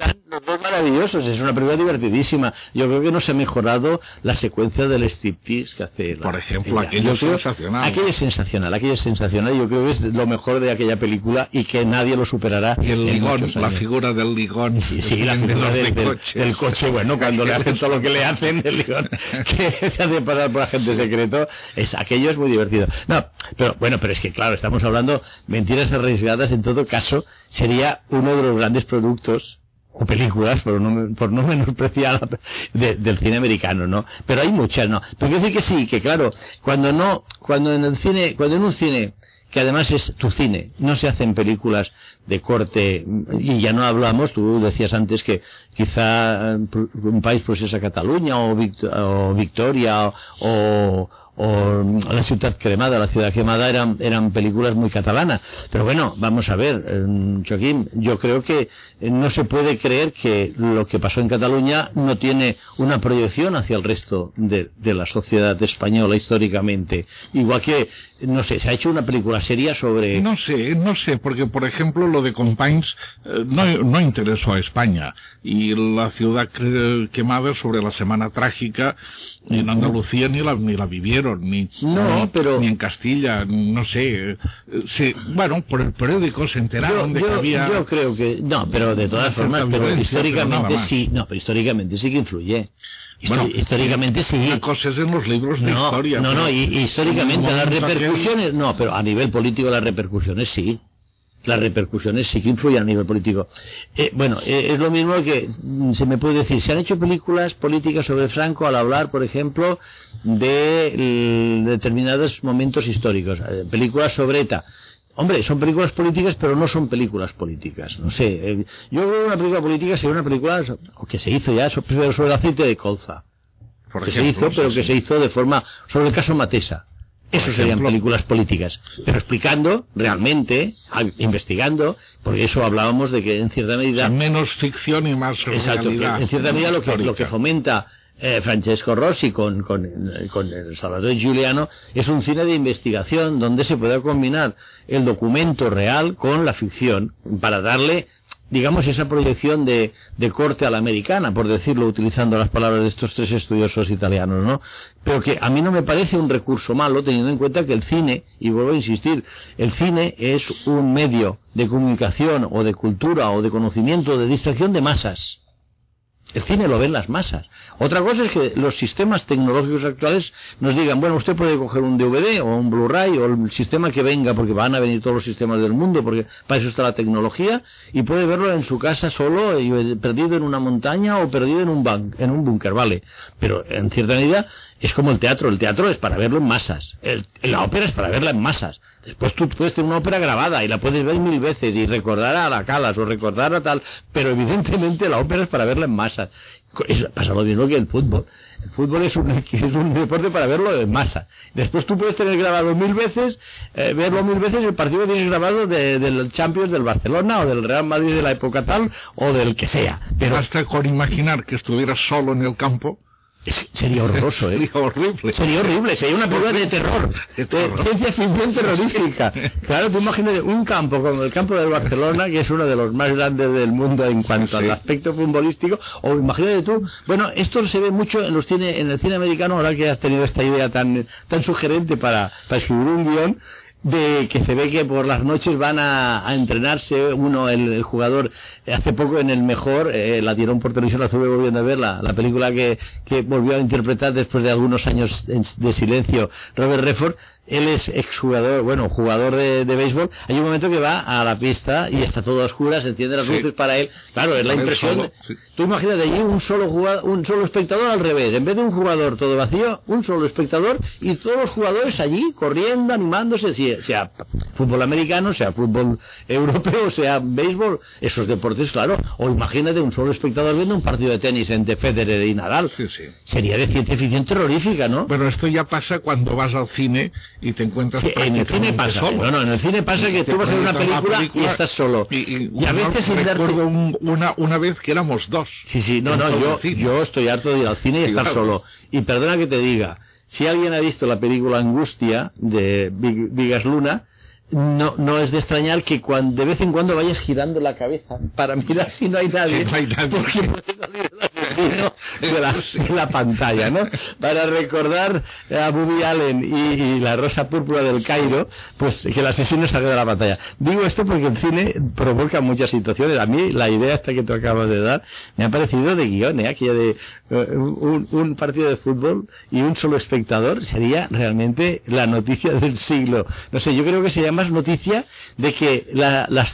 Están los dos maravillosos, es una película divertidísima. Yo creo que no se ha mejorado la secuencia del striptease que hace. la- Por ejemplo, aquello es sensacional. Aquello es sensacional, aquello es sensacional. Yo creo que es lo mejor de aquella película y que nadie lo superará. y el ligón, la figura del ligón. Sí, sí, la de figura del, de del- coche, bueno, cuando le hacen todo lo que le hacen, el león, que se hace pasar por agente secreto, es, aquello es muy divertido. No, pero bueno, pero es que claro, estamos hablando mentiras arriesgadas, en todo caso, sería uno de los grandes productos o películas, por no, por no menospreciar del cine americano, ¿no? Pero hay muchas, ¿no? Pero quiero decir que sí, que claro, cuando no, cuando en el cine, cuando en un cine que además es tu cine, no se hacen películas de corte, y ya no hablamos, tú decías antes que quizá eh, un país pues esa Cataluña o, Vict- o Victoria o, o La ciudad cremada, La ciudad quemada eran, eran películas muy catalanas. Pero bueno, vamos a ver, eh, Joaquín, yo creo que eh, no se puede creer que lo que pasó en Cataluña no tiene una proyección hacia el resto de, de la sociedad española históricamente. Igual que, no sé, se ha hecho una película seria sobre... No sé, no sé, porque por ejemplo lo de Companys eh, no, no interesó a España y la ciudad quemada sobre la semana trágica en Andalucía ni la, ni la vivieron, ni, No, pero- ni en Castilla, no sé. eh, se- bueno, por el periódico se enteraron de que yo, había... yo creo que no, pero de todas formas, pero históricamente sí, no, pero históricamente sí que influye. Bueno, históricamente sí. Una cosa es en los libros de No, historia. no, no, históricamente las repercusiones, no, pero a nivel político las repercusiones sí. Las repercusiones sí que influyen a nivel político. Eh, bueno, eh, es lo mismo que mm, se me puede decir. Se han hecho películas políticas sobre Franco al hablar, por ejemplo, de mm, determinados momentos históricos. Eh, películas sobre ETA. Hombre, son películas políticas, pero no son películas políticas. No sé. eh, yo creo que una película política sería una película que se hizo ya sobre el aceite de colza por que se hizo, pero sí, que sí. se hizo de forma sobre el caso Matesa. Eso serían películas políticas, pero explicando realmente, investigando, porque eso hablábamos de que en cierta medida, menos ficción y más exacto, realidad en cierta medida lo que, lo que fomenta eh, Francesco Rossi con, con, con el Salvador Giuliano es un cine de investigación donde se pueda combinar el documento real con la ficción para darle digamos, esa proyección de, de corte a la americana, por decirlo, utilizando las palabras de estos tres estudiosos italianos, ¿no? Pero que a mí no me parece un recurso malo, teniendo en cuenta que el cine, y vuelvo a insistir, el cine es un medio de comunicación o de cultura o de conocimiento, de distracción de masas. El cine lo ven las masas. Otra cosa es que los sistemas tecnológicos actuales nos digan, bueno, usted puede coger un DVD o un Blu-ray o el sistema que venga, porque van a venir todos los sistemas del mundo, porque para eso está la tecnología, y puede verlo en su casa solo, eh, perdido en una montaña o perdido en un, en un búnker, ¿vale? Pero en cierta medida es como el teatro. El teatro es para verlo en masas. El- la ópera es para verla en masas. Después tú puedes tener una ópera grabada y la puedes ver mil veces y recordar a la Calas o recordar a tal, pero evidentemente la ópera es para verla en masas. Es- pasa lo mismo que el fútbol. El fútbol es un, es un deporte para verlo en masa. Después tú puedes tener grabado mil veces, eh, verlo mil veces el partido tienes grabado de- del Champions del Barcelona o del Real Madrid de la época tal o del que sea. Pero Hasta con imaginar que estuviera solo en el campo, es sería horroroso, ¿eh? sería horrible. Sería horrible, sería una película de terror, De ciencia ficción terrorífica. Claro, tú imagínate un campo como el campo del Barcelona, que es uno de los más grandes del mundo en cuanto Sí. al aspecto futbolístico, o imagínate tú, bueno, esto se ve mucho en los cine, en el cine americano, ahora que has tenido esta idea tan, tan sugerente para, para escribir un guion, de que se ve que por las noches van a, a entrenarse. Uno el, el jugador eh, hace poco en el mejor eh, la dieron por televisión la estuve volviendo a ver la, la película que, que volvió a interpretar después de algunos años de silencio Robert Redford él es exjugador, bueno, jugador de, de béisbol. Hay un momento que va a la pista y está todo a oscuras, se enciende las Sí. luces para él. Claro, es la impresión. solo, sí. Tú imagínate allí un solo jugador, un solo espectador al revés. En vez de un jugador todo vacío, un solo espectador y todos los jugadores allí corriendo, animándose, sea, sea fútbol americano, sea fútbol europeo, sea béisbol, esos deportes, claro. O imagínate un solo espectador viendo un partido de tenis entre Federer y Nadal. Sí, sí. Sería de ciencia ficción terrorífica, ¿no? Pero esto ya pasa cuando vas al cine y te encuentras Sí, en el cine. No, no, en el cine pasa que tú vas a ver una la película, y estás solo. Y, y- Y a veces sin recuerdo un- una, una vez que éramos dos. Sí, sí, no, no, yo, yo estoy harto de ir al cine y estar claro. solo. Y perdona que te diga, si alguien ha visto la película Angustia de Vig- Vigas Luna, no, no es de extrañar que cuando, de vez en cuando vayas girando la cabeza para mirar si no hay nadie, Si no hay nadie. porque puede salir el asesino de la, de la pantalla, ¿no? Para recordar a Woody Allen y, la rosa púrpura del Cairo, pues que el asesino salga de la pantalla. Digo esto porque el cine provoca muchas situaciones. A mí la idea esta que tú acabas de dar me ha parecido de guion, ¿eh? Aquella de eh, un, un partido de fútbol y un solo espectador sería realmente la noticia del siglo. No sé, yo creo que sería más noticia de que la, la,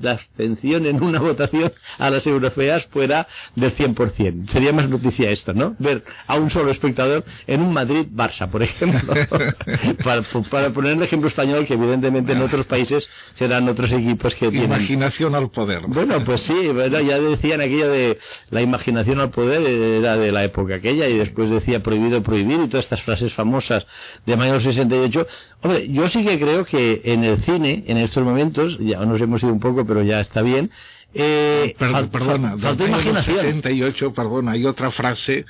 la abstención en una votación a las europeas fuera del 100%. Sería más noticia esto, ¿no? Ver a un solo espectador en un Madrid-Barça, por ejemplo. para, para poner el ejemplo español, que evidentemente en otros países serán otros equipos que tienen... Imaginación al poder. Bueno, pues sí, bueno, ya decían aquello de la imaginación al poder era de la época aquella y después decía prohibido prohibir y todas estas frases famosas de mayo del 68. Hombre, yo sí que creo que en el cine, en estos momentos, ya nos hemos ido un poco, pero ya está bien, eh, perdona, fal- del faltó imaginación. 68, perdona, hay otra frase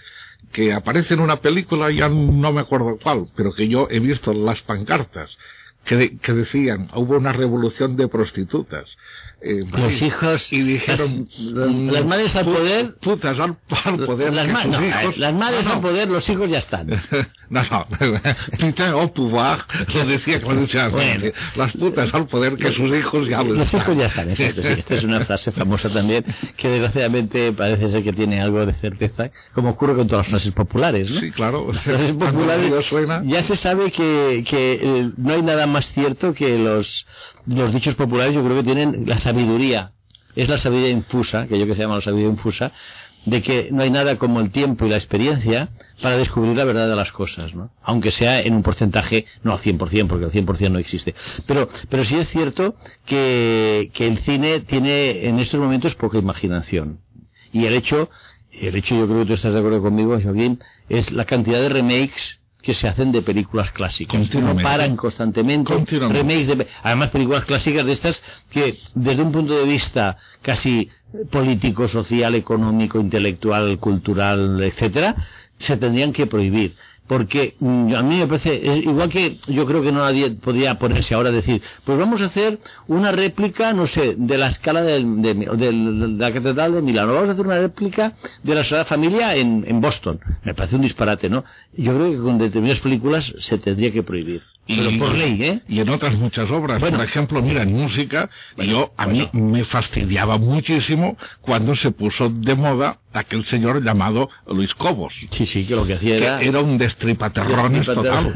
que aparece en una película, ya no me acuerdo cuál, pero que yo he visto las pancartas, que, que decían, hubo una revolución de prostitutas. Eh, Los hijos, y dijeron, las- las madres al "Pu- poder, putas al, al poder, las, ma- no, hijos- las madres No, al poder, los hijos ya están. No, no, putain au pouvoir, lo decía clarísimamente. Las putas al poder que sus hijos ya lo Los están. hijos ya están, exacto. Sí, esta es una frase famosa también que desgraciadamente parece ser que tiene algo de certeza, como ocurre con todas las frases populares, ¿no? Sí, claro. Las frases populares ya se sabe que, que eh, no hay nada más cierto que los, los dichos populares, yo creo que tienen la sabiduría. Es la sabiduría infusa, que yo que se llama la sabiduría infusa, de que no hay nada como el tiempo y la experiencia para descubrir la verdad de las cosas, ¿no? Aunque sea en un porcentaje, no al 100%, porque el 100% no existe. Pero, pero sí es cierto que, que el cine tiene en estos momentos poca imaginación. Y el hecho, el hecho yo creo que tú estás de acuerdo conmigo, Joaquín, es la cantidad de remakes que se hacen de películas clásicas. No paran constantemente. Remakes de, además películas clásicas de estas que desde un punto de vista casi político, social, económico, intelectual, cultural, etcétera, se tendrían que prohibir. Porque mm, a mí me parece, igual que yo creo que no nadie podría ponerse ahora a decir, pues vamos a hacer una réplica, no sé, de la escala de, de la Catedral de Milán, vamos a hacer una réplica de la Sagrada Familia en, en Boston. Me parece un disparate, ¿no? Yo creo que con determinadas películas se tendría que prohibir. Pero por ley, ¿eh? Y en otras muchas obras. Bueno. Por ejemplo, mira, en música, yo, a mí me fastidiaba muchísimo cuando se puso de moda aquel señor llamado Luis Cobos. Sí, sí, que lo que hacía Que era... era un destripaterrones total.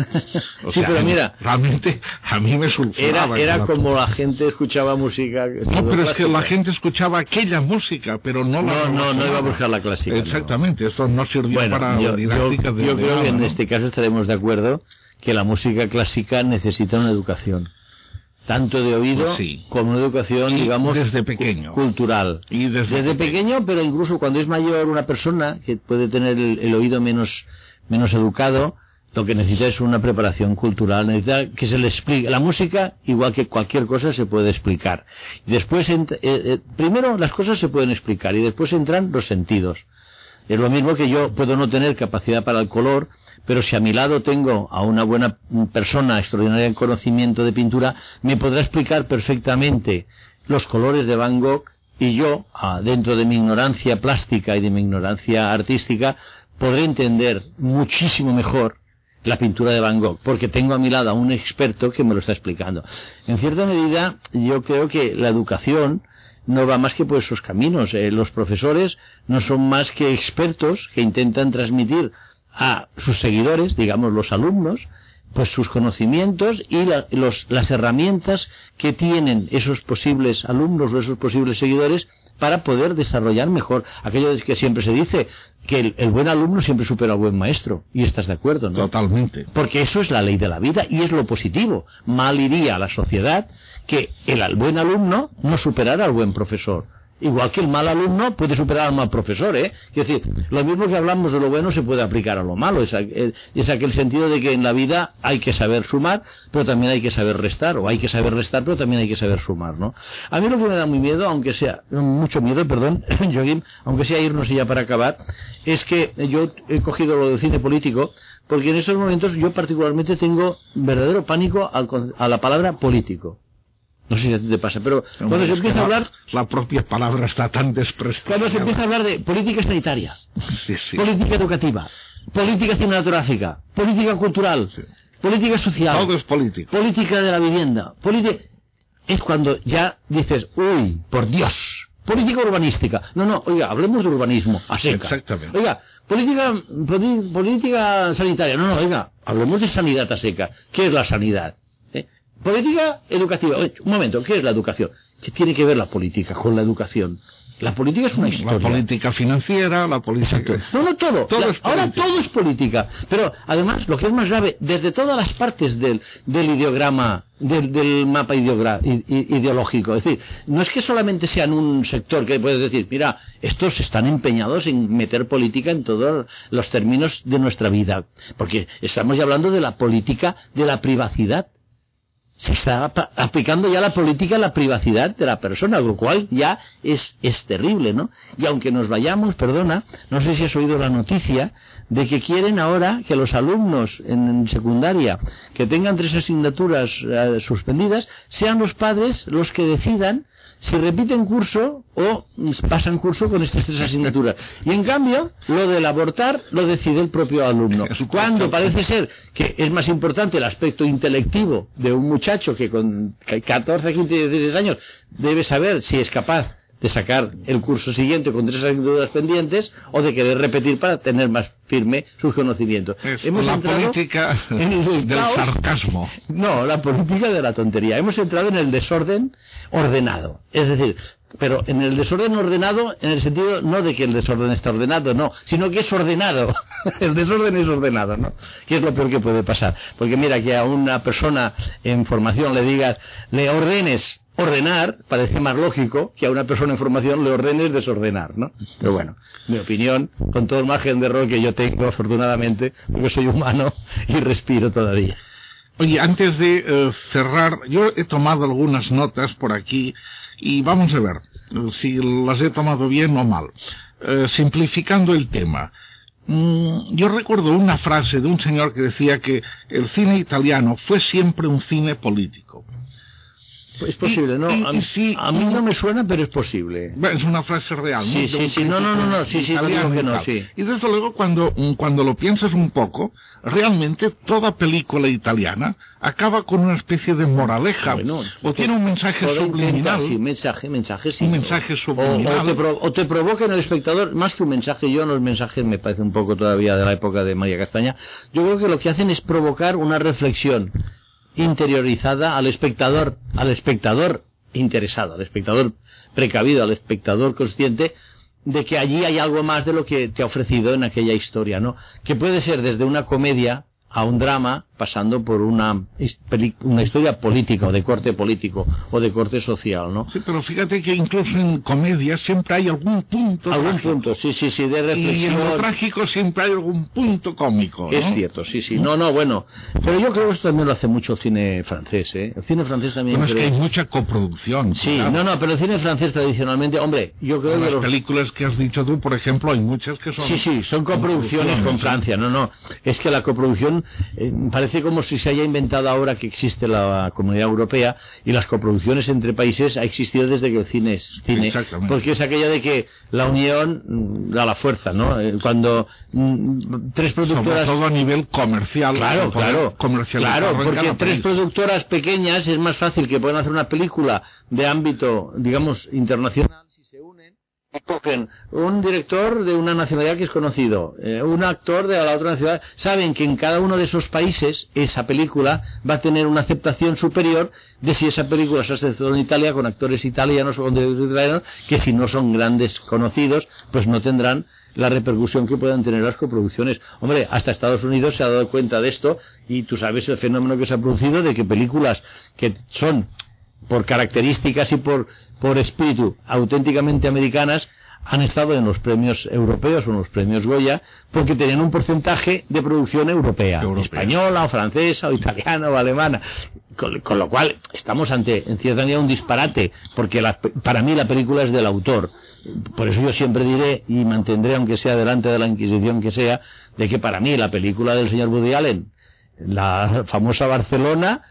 O Sí, pero mira- Realmente, a mí me Era, sulfuraba. era la- como la gente escuchaba música. No, pero es que la gente escuchaba aquella música, pero no la No, no, no iba a buscar la clásica. no. Exactamente, esto no sirvió Bueno, para yo, la didáctica yo- de yo creo que en ¿no? este caso estaremos de acuerdo que la música clásica necesita una educación. Tanto de oído Pues sí. como una educación, Y digamos, desde pequeño. cultural. Y desde Desde pequeño, pero incluso cuando es mayor una persona que puede tener el, el oído menos, menos educado, lo que necesita es una preparación cultural, necesita que se le explique. La música, igual que cualquier cosa, se puede explicar. Y después, eh, eh, primero las cosas se pueden explicar y después entran los sentidos. Es lo mismo que yo puedo no tener capacidad para el color, pero si a mi lado tengo a una buena persona extraordinaria en conocimiento de pintura, me podrá explicar perfectamente los colores de Van Gogh y yo, ah, dentro de mi ignorancia plástica y de mi ignorancia artística, podré entender muchísimo mejor la pintura de Van Gogh, porque tengo a mi lado a un experto que me lo está explicando. En cierta medida, yo creo que la educación no va más que por esos caminos. Eh, los profesores no son más que expertos que intentan transmitir a sus seguidores, digamos los alumnos, pues sus conocimientos y la- los- las herramientas que tienen esos posibles alumnos o esos posibles seguidores para poder desarrollar mejor aquello de que siempre se dice que el, el buen alumno siempre supera al buen maestro y estás de acuerdo ¿no? Totalmente. Porque eso es la ley de la vida y es lo positivo. Mal iría a la sociedad que el al buen alumno no superara al buen profesor. Igual que el mal alumno puede superar al mal profesor, ¿eh? Es decir, lo mismo que hablamos de lo bueno se puede aplicar a lo malo. Es, aqu- es aquel sentido de que en la vida hay que saber sumar, pero también hay que saber restar, o hay que saber restar, pero también hay que saber sumar, ¿no? A mí lo que me da muy miedo, aunque sea, mucho miedo, perdón, Joaquín, aunque sea irnos ya para acabar, es que yo he cogido lo del cine político, porque en estos momentos yo particularmente tengo verdadero pánico al a la palabra político. No sé si a ti te pasa, pero cuando se empieza a la- hablar, La propia palabra está tan desprestigiada. cuando se empieza a hablar de política sanitaria, Sí, sí. política educativa, política cinematográfica, política cultural, Sí. política social, Todo es político. política de la vivienda, política... Es cuando ya dices, uy, por Dios, política urbanística. No, no, oiga, hablemos de urbanismo, a seca. Exactamente. Oiga, política, política sanitaria. No, no, oiga, hablemos de sanidad a seca. ¿Qué es la sanidad? Política educativa. Oye, un momento, ¿qué es la educación? ¿Qué tiene que ver la política con la educación? La política es una La historia. política financiera, la política... No, no todo. La- ahora todo es política. Pero además, lo que es más grave, desde todas las partes del, del ideograma, del, del mapa ideogra- ideológico, es decir, no es que solamente sean un sector que puedes decir, mira, estos están empeñados en meter política en todos los términos de nuestra vida. Porque estamos ya hablando de la política de la privacidad se está ap- aplicando ya la política a la privacidad de la persona, lo cual ya es, es terrible, ¿no? Y aunque nos vayamos, perdona, no sé si has oído la noticia de que quieren ahora que los alumnos en secundaria que tengan tres asignaturas eh, suspendidas sean los padres los que decidan si repiten curso o pasan curso con estas tres asignaturas. Y en cambio, lo del abortar lo decide el propio alumno. Cuando parece ser que es más importante el aspecto intelectivo de un muchacho que con 14, 15, 16 años debe saber si es capaz de sacar el curso siguiente con tres asignaturas pendientes o de querer repetir para tener más firme sus conocimientos. Es Hemos la política en el del sarcasmo. No, la política de la tontería. Hemos entrado en el desorden ordenado. Es decir, pero en el desorden ordenado en el sentido no de que el desorden está ordenado, no, sino que es ordenado. el desorden es ordenado, ¿no? Que es lo peor que puede pasar. Porque mira, que a una persona en formación le digas, le ordenes ordenar, parece más lógico que a una persona en formación le ordenes desordenar, ¿no? Pero bueno, mi opinión, con todo el margen de error que yo tengo, afortunadamente, porque soy humano y respiro todavía. Oye, antes de eh, cerrar, yo he tomado algunas notas por aquí y vamos a ver si las he tomado bien o mal. Eh, simplificando el tema. Mm, yo recuerdo una frase de un señor que decía que el cine italiano fue siempre un cine político. Es posible, ¿no? A, a mí no me suena, pero es posible. Es una frase real, ¿no? Sí, sí, sí, no, no, no, no, sí, sí, digo que y no, sí. Y desde luego cuando, cuando lo piensas un poco, realmente toda película italiana acaba con una especie de moraleja Bueno, o tiene un mensaje subliminal. sí, mensaje, mensaje, sí. Un mensaje O- subliminal. O, te pro- o te provoca en el espectador, más que un mensaje, yo los mensajes me parece un poco todavía de la época de María Castaña, yo creo que lo que hacen es provocar una reflexión interiorizada al espectador, al espectador interesado, al espectador precavido, al espectador consciente de que allí hay algo más de lo que te ha ofrecido en aquella historia, ¿no? Que puede ser desde una comedia a un drama, pasando por una, una historia política o de corte político o de corte social, ¿no? Sí, pero fíjate que incluso en comedia siempre hay algún punto Algún trágico. punto, sí, sí, sí, de Y en reflexión. lo trágico siempre hay algún punto cómico. ¿no? Es cierto, sí, sí. No, no, bueno. Pero yo creo que esto también lo hace mucho el cine francés, ¿eh? El cine francés también. Bueno, es que hay mucha coproducción. Sí, claro. no, no, pero el cine francés tradicionalmente, hombre, yo creo que Las los... películas que has dicho tú, por ejemplo, hay muchas que son... Sí, sí, son coproducciones con. Francia, no, no. Es que la coproducción eh, parece como si se haya inventado ahora que existe la comunidad europea y las coproducciones entre países ha existido desde que el cine es cine. Porque es aquella de que la unión mm, da la fuerza, ¿no? Eh, Cuando mm, tres Sobre productoras... todo a nivel comercial. Claro, claro. comercializarlo Claro, porque tres productoras pequeñas es más fácil que puedan hacer una película de ámbito, digamos, internacional si se unen. y Cogen un director de una nacionalidad que es conocido, eh, un actor de la otra nacionalidad, saben que en cada uno de esos países esa película va a tener una aceptación superior de si esa película se hace en Italia con actores italianos o con directores italianos, que si no son grandes conocidos, pues no tendrán la repercusión que puedan tener las coproducciones. Hombre, hasta Estados Unidos se ha dado cuenta de esto y tú sabes el fenómeno que se ha producido de que películas que son por características y por, por espíritu auténticamente americanas, han estado en los premios europeos o en los premios Goya porque tenían un porcentaje de producción europea, Europea. española o francesa o italiana o alemana. Con, con lo cual estamos ante, en cierta medida, un disparate, porque la- para mí la película es del autor. Por eso yo siempre diré, y mantendré, aunque sea delante de la Inquisición que sea, de que para mí la película del señor Woody Allen, la famosa Barcelona,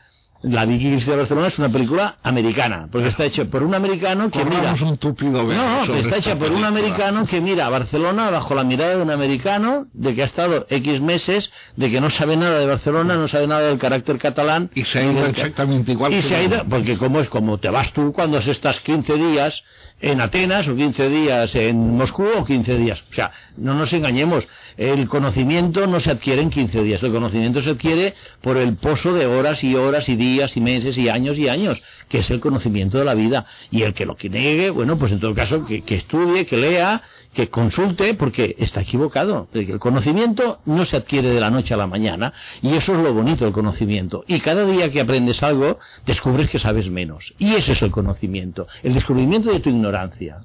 la Vikings de Barcelona es una película americana, porque está hecha por un americano que mira... Un tupido velo No, sobre está hecha por un americano que mira a Barcelona bajo la mirada de un americano, de que ha estado X meses, de que no sabe nada de Barcelona, no sabe nada del carácter catalán. Y se ha ido exactamente igual Y que se ha ido, porque como es como te vas tú cuando estás 15 días en Atenas o 15 días en Moscú o 15 días. O sea, no nos engañemos, el conocimiento no se adquiere en 15 días, el conocimiento se adquiere por el pozo de horas y horas y días y meses y años y años, que es el conocimiento de la vida. Y el que lo que niegue, bueno, pues en todo caso que, que estudie, que lea, que consulte, porque está equivocado. El conocimiento no se adquiere de la noche a la mañana, y eso es lo bonito del conocimiento. Y cada día que aprendes algo, descubres que sabes menos. Y ese es el conocimiento, el descubrimiento de tu ignorancia.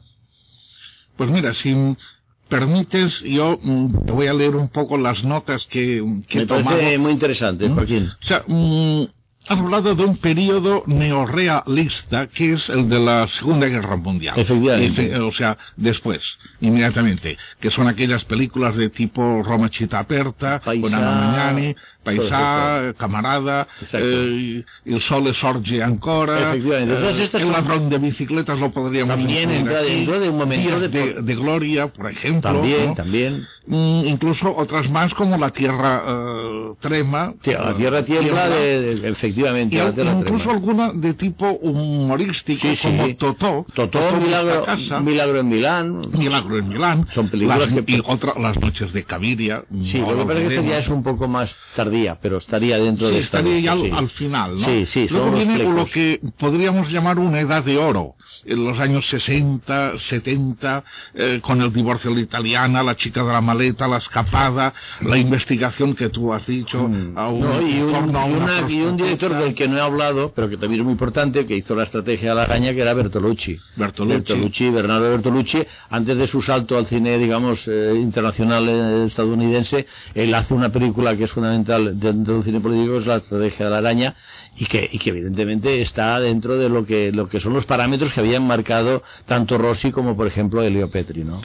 Pues mira, si permites, yo te voy a leer un poco las notas que, que he Me tomado. parece muy interesante, ¿Mm? Joaquín. O sea, mm, has hablado de un periodo neorrealista que es el de la Segunda Guerra Mundial. Efectivamente. O sea, después, inmediatamente, que son aquellas películas de tipo Roma Città Aperta, Magnani, esto. Camarada, eh, Il Sole Sorge Ancora, estas El Ladrón de Bicicletas lo podríamos También entra dentro de un momento Días de- de, de Gloria, por ejemplo. También, ¿no? también. Mm, incluso otras más como La Tierra eh, Trema. La tierra tiembla, de, de- efectivamente. Y tierra incluso alguna de tipo humorístico, Sí, sí. como Totó. Totó, en milagro, casa, milagro en Milán. Milagro en Milán. Son películas las, que- Y otra, Las Noches de Caviria. Sí, no lo que pasa es que esta ya es un poco más tardía, pero estaría dentro Sí, de esta estaría ya al, al final, ¿no? Sí, sí, Luego viene lo que podríamos llamar una edad de oro, en los años 60, 70, eh, con el divorcio de la italiana, la chica de la maleta, la escapada, la investigación que tú has dicho, Mm. a un, No, y, un, torno a una una- y un del que no he hablado, pero que también es muy importante, que hizo la estrategia de la araña, que era Bertolucci. Bertolucci. Bernardo Bertolucci, antes de su salto al cine, digamos, eh, internacional eh, estadounidense, él hace una película que es fundamental dentro del cine político, es la estrategia de la araña, y que, y que evidentemente está dentro de lo que, lo que son los parámetros que habían marcado tanto Rossi como, por ejemplo, Elio Petri, ¿no?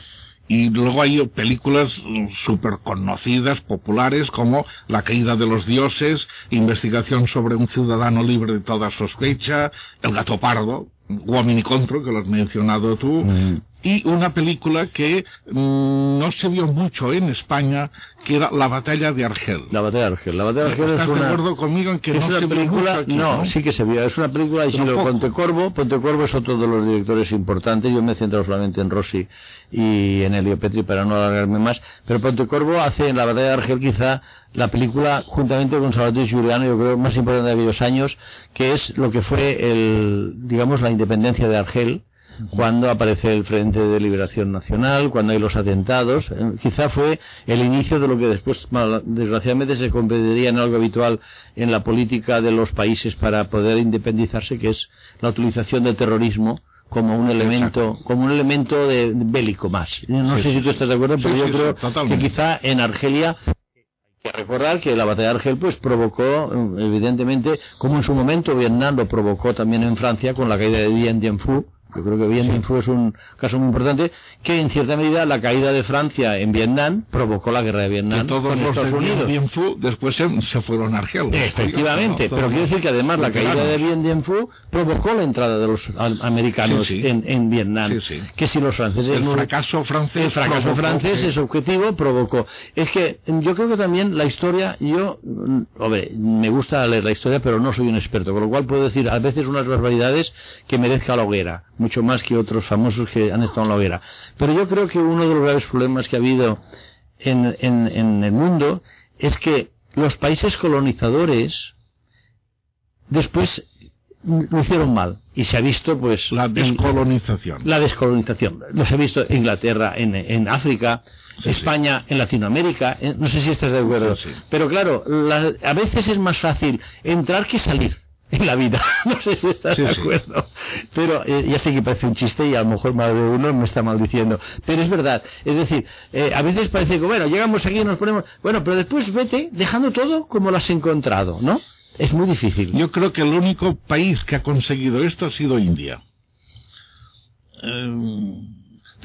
Y luego hay películas súper conocidas, populares, como La caída de los dioses, Investigación sobre un ciudadano libre de toda sospecha, El gato pardo, Uomini contro, que lo has mencionado tú, Mm. Y una película que mm, no se vio mucho en España, que era La batalla de Argel. La batalla de Argel. La batalla de Argel es ¿Estás de una... acuerdo conmigo en que es no una se vio película, mucho aquí, no, ¿no? sí que se vio, es una película de poco. Pontecorvo, Pontecorvo es otro de los directores importantes, yo me he centrado solamente en Rossi y en Elio Petri para no alargarme más, pero Pontecorvo hace en la batalla de Argel quizá la película, juntamente con Salvatore Giuliano, yo creo más importante de aquellos años, que es lo que fue el, digamos, la independencia de Argel, cuando aparece el Frente de Liberación Nacional, cuando hay los atentados, eh, quizá fue el inicio de lo que después, mal- desgraciadamente, se convertiría en algo habitual en la política de los países para poder independizarse, que es la utilización del terrorismo como un elemento, como un elemento de, bélico más. No Sí, sé si tú estás de acuerdo, Sí, pero yo sí, creo totalmente. que quizá en Argelia hay que recordar que la batalla de Argel pues provocó eh, evidentemente como en su momento Vietnam lo provocó también en Francia con la caída de Dien Bien Phu yo creo que Dien Bien Phu es un caso muy importante que en cierta medida la caída de Francia en Vietnam provocó la guerra de Que Vietnam todos con los Estados de Unidos Bien Phu después se, se fueron a Argel. Efectivamente, Todos pero quiero decir que además la caída de. Bien Bien Phu provocó la entrada de los americanos Sí, sí. En, en Vietnam. Sí, sí. Que si los franceses El no- fracaso francés. el fracaso provocó francés, que- ese objetivo, provocó. Es que yo creo que también la historia, yo, mm, hombre, me gusta leer la historia, pero no soy un experto, con lo cual puedo decir a veces unas barbaridades que merezca la hoguera, mucho más que otros famosos que han estado en la hoguera. Pero yo creo que uno de los graves problemas que ha habido en, en, en el mundo es que los países colonizadores después lo hicieron mal y se ha visto pues La en- descolonización. la descolonización. Los he visto en Inglaterra, en, en África, Sí, España, en Latinoamérica. eh, No sé si estás de acuerdo. Sí. Pero claro, la- a veces es más fácil entrar que salir. En la vida. No sé si estás Sí, de sí. acuerdo. Pero eh, ya sé que parece un chiste y a lo mejor más de uno me está maldiciendo. Pero es verdad. Es decir, eh, a veces parece que, bueno, llegamos aquí y nos ponemos... Bueno, pero después vete dejando todo como lo has encontrado, ¿no? Es muy difícil. Yo creo que el único país que ha conseguido esto ha sido India. Eh,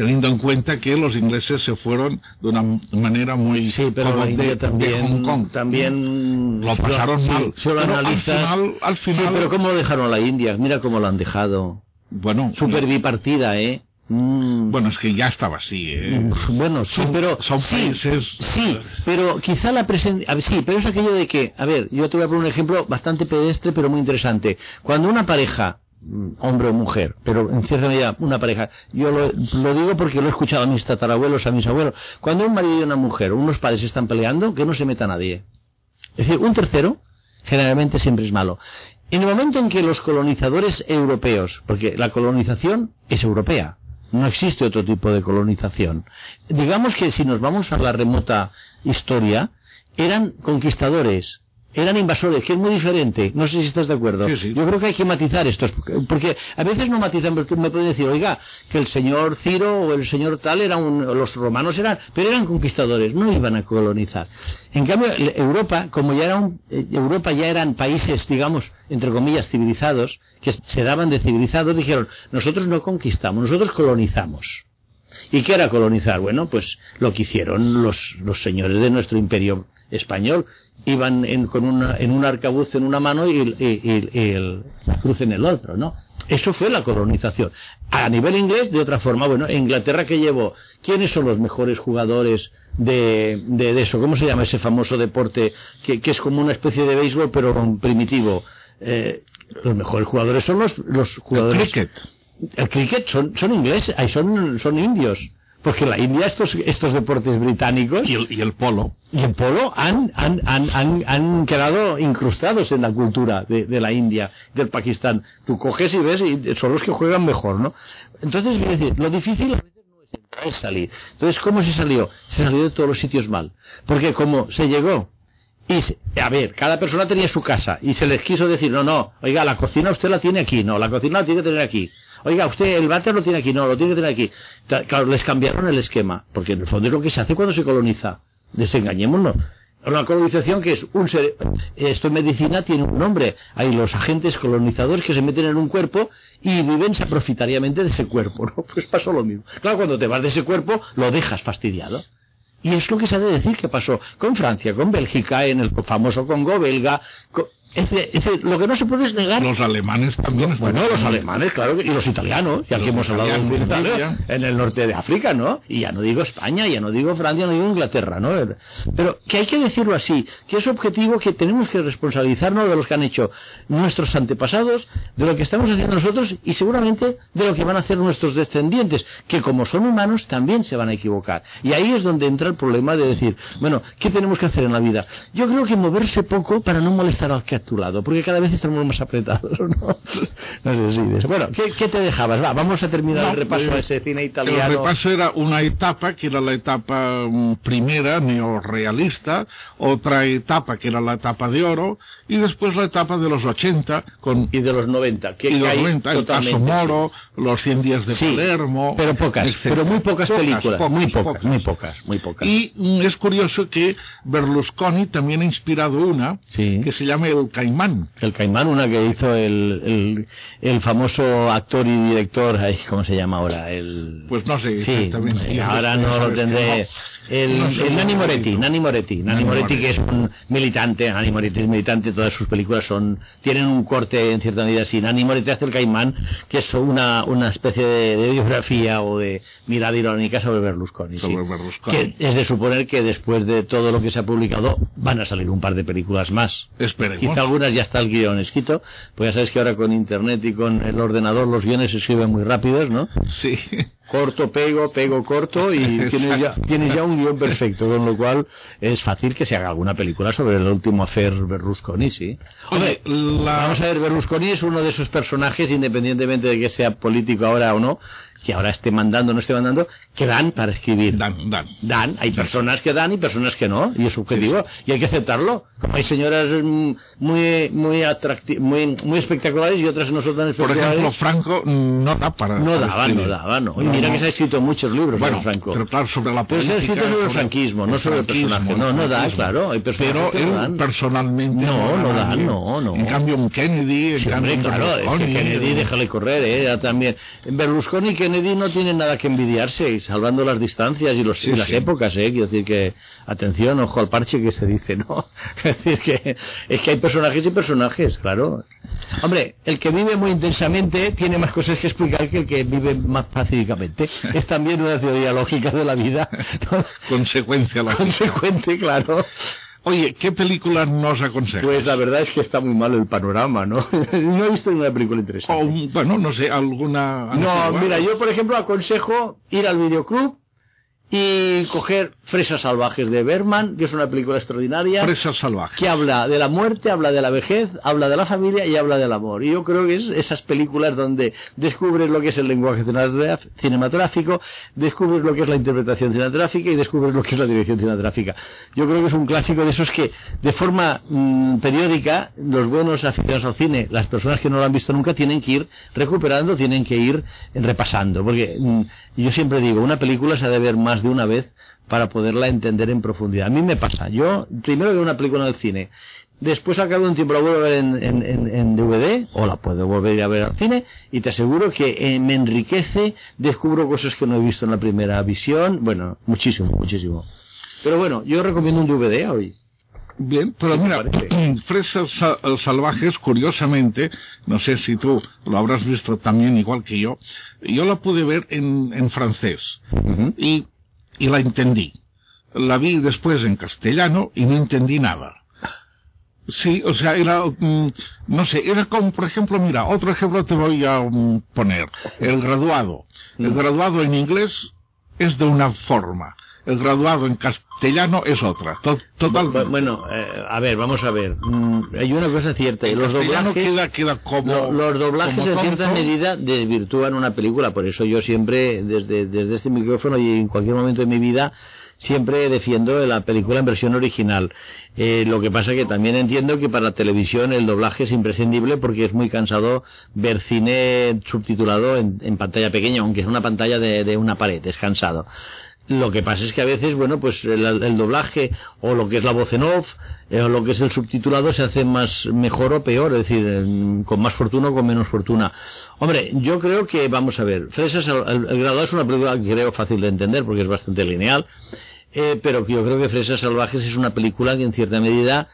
teniendo en cuenta que los ingleses se fueron de una manera muy Sí, pero la de- India de también, Hong Kong. también Lo pasaron mal. Si lo Pero al analizas- final- al Sí, pero ¿cómo dejaron a la India? Mira cómo lo han dejado. bueno, Super bipartida, ¿eh? Mm. bueno, es que ya estaba así. eh. Bueno, sí, Son- pero son sí, países- sí, pero quizá la presencia, sí, pero es aquello de que, a ver, yo te voy a poner un ejemplo bastante pedestre, pero muy interesante. Cuando una pareja, mm, hombre o mujer, pero en cierta medida una pareja, yo lo, lo digo porque lo he escuchado a mis tatarabuelos, a mis abuelos, cuando un marido y una mujer, unos padres están peleando, que no se meta nadie. Es decir, un tercero generalmente siempre es malo. En el momento en que los colonizadores europeos, porque la colonización es europea, no existe otro tipo de colonización. Digamos que si nos vamos a la remota historia, eran conquistadores, eran invasores, que es muy diferente. No sé si estás de acuerdo. Sí, sí. Yo creo que hay que matizar estos, porque a veces no matizan, porque me pueden decir, oiga, que el señor Ciro o el señor tal eran un, los romanos eran, pero eran conquistadores, no iban a colonizar. En cambio, Europa, como ya era un, eh, Europa ya eran países, digamos, entre comillas, civilizados, que se daban de civilizados, dijeron, nosotros no conquistamos, nosotros colonizamos. ¿Y qué era colonizar? Bueno, pues lo que hicieron los, los señores de nuestro imperio español. Iban en, con una, en un arcabuz en una mano y, el- y- el- la cruz en el otro, ¿no? Eso fue la colonización. A nivel inglés, de otra forma, bueno, Inglaterra que llevó, ¿quiénes son los mejores jugadores de, de, de eso? ¿Cómo se llama ese famoso deporte que, que es como una especie de béisbol pero primitivo? Eh, los mejores jugadores son los, los El jugadores cricket. el cricket son, son ingleses, son, son indios. Porque en la India estos, estos deportes británicos Y el, y el polo. y el polo han, han, han, han, han quedado incrustados en la cultura de, de la India, del Pakistán. Tú coges y ves y son los que juegan mejor, ¿no? Entonces, decir, lo difícil a veces no es entrar, es salir. Entonces, ¿cómo se salió? Se salió de todos los sitios mal. Porque como se llegó y, se- a ver, cada persona tenía su casa y se les quiso decir, no, no, oiga, la cocina usted la tiene aquí, no, la cocina la tiene que tener aquí. Oiga, usted el váter lo tiene aquí, no, lo tiene que tener aquí. Claro, les cambiaron el esquema, porque en el fondo es lo que se hace cuando se coloniza. Desengañémonos. Una colonización que es un ser... Esto en medicina tiene un nombre. Hay los agentes colonizadores que se meten en un cuerpo y viven saprofitariamente de ese cuerpo, ¿no? Pues pasó lo mismo. Claro, cuando te vas de ese cuerpo, lo dejas fastidiado. Y es lo que se ha de decir que pasó con Francia, con Bélgica, en el famoso Congo belga. co- Es lo que no se puede es negar. Los alemanes también. Bueno, los alemanes, claro, y los italianos, ya Los que hemos hablado de Italia. en el norte de África, ¿no? Y ya no digo España, ya no digo Francia, no digo Inglaterra, ¿no? Pero que hay que decirlo así, que es objetivo que tenemos que responsabilizarnos de los que han hecho nuestros antepasados, de lo que estamos haciendo nosotros y seguramente de lo que van a hacer nuestros descendientes, que como son humanos también se van a equivocar. Y ahí es donde entra el problema de decir, bueno, ¿qué tenemos que hacer en la vida? Yo creo que moverse poco para no molestar al que a tu lado, porque cada vez estamos más apretados, ¿no? No sé si... Bueno, ¿qué, qué te dejabas? Va, vamos a terminar No, el repaso eh, a ese cine El italiano. repaso era una etapa que era la etapa mm, primera, neorrealista, otra etapa que era la etapa de oro, y después la etapa de los 80, con Y de los 90, que y los cae 90, el caso Moro, los 100 días de Sí, Palermo, pero pocas, etcétera. pero muy pocas, películas, muy pocas, pocas. muy pocas, muy pocas. Y mm, es curioso que Berlusconi también ha inspirado una Sí. que se llama El Caimán. El Caimán, una que hizo el, el, el famoso actor y director, ¿cómo se llama ahora? El... Pues no sé Sí, exactamente. ahora no lo tendré. El, No sé, el Nani Moretti. Nani Moretti, Nani Nani Moretti Moretti. que es un militante, Nani Moretti es militante, todas sus películas son tienen un corte en cierta medida así. Nani Moretti hace el Caimán, que es una, una especie de, de biografía o de mirada irónica sobre Berlusconi. sí. Sobre Berlusconi. Que es de suponer que después de todo lo que se ha publicado van a salir un par de películas más. Esperemos. Quizá algunas ya está el guion escrito, pues ya sabes que ahora con internet y con el ordenador los guiones se escriben muy rápidos, ¿no? Sí. Corto, pego, pego, corto y tienes ya, tienes ya un guion perfecto, con lo cual es fácil que se haga alguna película sobre el último hacer Berlusconi, sí. Hombre, la- vamos a ver, Berlusconi es uno de esos personajes, independientemente de que sea político ahora o no, que ahora esté mandando o no esté mandando, que dan para escribir. Dan, dan. Dan, hay personas que dan y personas que no, y es subjetivo, y hay que aceptarlo. Como hay señoras mm, muy muy atracti- muy muy espectaculares y otras no son tan Por espectaculares. ejemplo, Franco mm, no da para. no para daba, no escribir. daba, no. Y No, mira no. que se ha escrito muchos libros Bueno, sobre Franco. pero claro, sobre la Pero se política. ha escrito sobre el franquismo, no sobre el personaje. No, no da, claro. Hay Pero que no él dan. personalmente. No, no da no, no. En cambio, un Kennedy. en Sí, hombre, cambio, un claro, es que Kennedy, déjale correr, ¿eh? También. Berlusconi y Kennedy no tienen nada que envidiarse, salvando las distancias y, los, Sí, y las sí. épocas, ¿eh? Quiero decir que, atención, ojo al parche que se dice, ¿no? Es decir, que es que hay personajes y personajes, claro. Hombre, el que vive muy intensamente tiene más cosas que explicar que el que vive más pacíficamente. Es también una teoría lógica de la vida, ¿no? Consecuencia la consecuente, claro. Oye, ¿qué película nos aconseja? Pues la verdad es que está muy mal el panorama, ¿no? no he visto ninguna película interesante. O, bueno, no sé, alguna. No, mira, yo por ejemplo aconsejo ir al videoclub y coger Fresas Salvajes de Berman, que es una película extraordinaria, Presa salvaje. que habla de la muerte, habla de la vejez, habla de la familia y habla del amor. Y yo creo que es esas películas donde descubres lo que es el lenguaje cinematográfico, descubres lo que es la interpretación cinematográfica y descubres lo que es la dirección cinematográfica. Yo creo que es un clásico de esos que de forma mm, periódica los buenos aficionados al cine, las personas que no lo han visto nunca, tienen que ir recuperando, tienen que ir repasando. Porque mm, yo siempre digo, una película se ha de ver más de una vez para poderla entender en profundidad. A mí me pasa. Yo primero veo una película en el cine, después al cabo de un tiempo la vuelvo a ver en, en- en- en DVD o la puedo volver a ver al cine y te aseguro que eh, me enriquece, descubro cosas que no he visto en la primera visión. Bueno, muchísimo, muchísimo. Pero bueno, yo recomiendo un DVD hoy. Bien, pero ¿Qué te mira? Fresas sa- Salvajes, curiosamente, no sé si tú lo habrás visto también igual que yo, yo la pude ver en, en francés y, y la entendí. La vi después en castellano y no entendí nada. Sí, o sea, era, mm, no sé, era como, por ejemplo, mira, otro ejemplo te voy a mm, poner. El graduado. El graduado en inglés es de una forma. El graduado en castellano es otra. To- Total. Bu- Bueno, eh, a ver, vamos a ver. Mm, hay una cosa cierta. y Los doblajes, queda, queda como. lo- los doblajes como en cierta medida desvirtúan una película. Por eso yo siempre, desde, desde este micrófono y en cualquier momento de mi vida, siempre defiendo la película en versión original. Eh, lo que pasa que también entiendo que para la televisión el doblaje es imprescindible porque es muy cansado ver cine subtitulado en, en pantalla pequeña, aunque es una pantalla de, de una pared, es cansado. Lo que pasa es que a veces, bueno, pues el, el doblaje o lo que es la voz en off eh, o lo que es el subtitulado se hace más mejor o peor, es decir, con más fortuna o con menos fortuna. Hombre, yo creo que, vamos a ver, Fresas, el, el, el es una película que creo fácil de entender porque es bastante lineal, eh, pero yo creo que Fresas Salvajes es una película que en cierta medida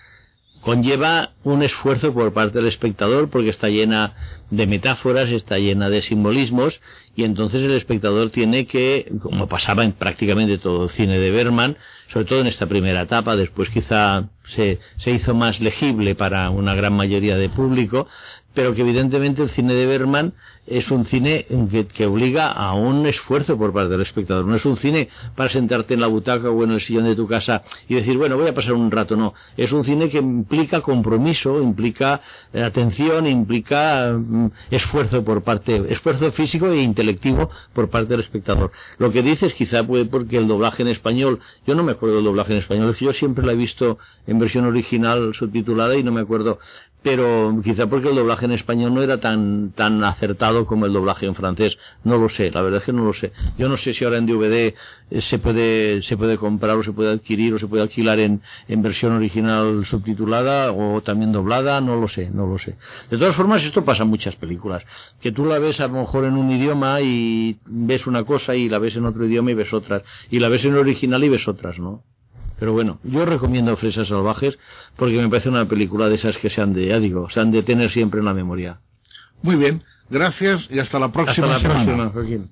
conlleva un esfuerzo por parte del espectador porque está llena de metáforas, está llena de simbolismos y entonces el espectador tiene que, como pasaba en prácticamente todo el cine de Berman, sobre todo en esta primera etapa, después quizá se, se hizo más legible para una gran mayoría de público, pero que evidentemente el cine de Berman es un cine que, que obliga a un esfuerzo por parte del espectador. No es un cine para sentarte en la butaca o en el sillón de tu casa y decir, bueno, voy a pasar un rato. No, es un cine que implica compromiso, implica eh, atención, implica mm, esfuerzo por parte, esfuerzo físico e intelectivo por parte del espectador. Lo que dices quizá puede porque el doblaje en español, yo no me acuerdo del doblaje en español, es que yo siempre la he visto en versión original subtitulada y no me acuerdo pero quizá porque el doblaje en español no era tan tan acertado como el doblaje en francés. No lo sé la verdad es que no lo sé. Yo no sé si ahora en DVD eh, se puede se puede comprar o se puede adquirir o se puede alquilar en, en versión original subtitulada o también doblada no lo sé no lo sé. De todas formas esto pasa en muchas películas. Que tú la ves a lo mejor en un idioma y ves una cosa y la ves en otro idioma y ves otras. Y la ves en original y ves otras no pero bueno, yo recomiendo Fresas Salvajes porque me parece una película de esas que se han de, ya digo, se han de tener siempre en la memoria. Muy bien, gracias y hasta la próxima Hasta la semana. próxima, Joaquín.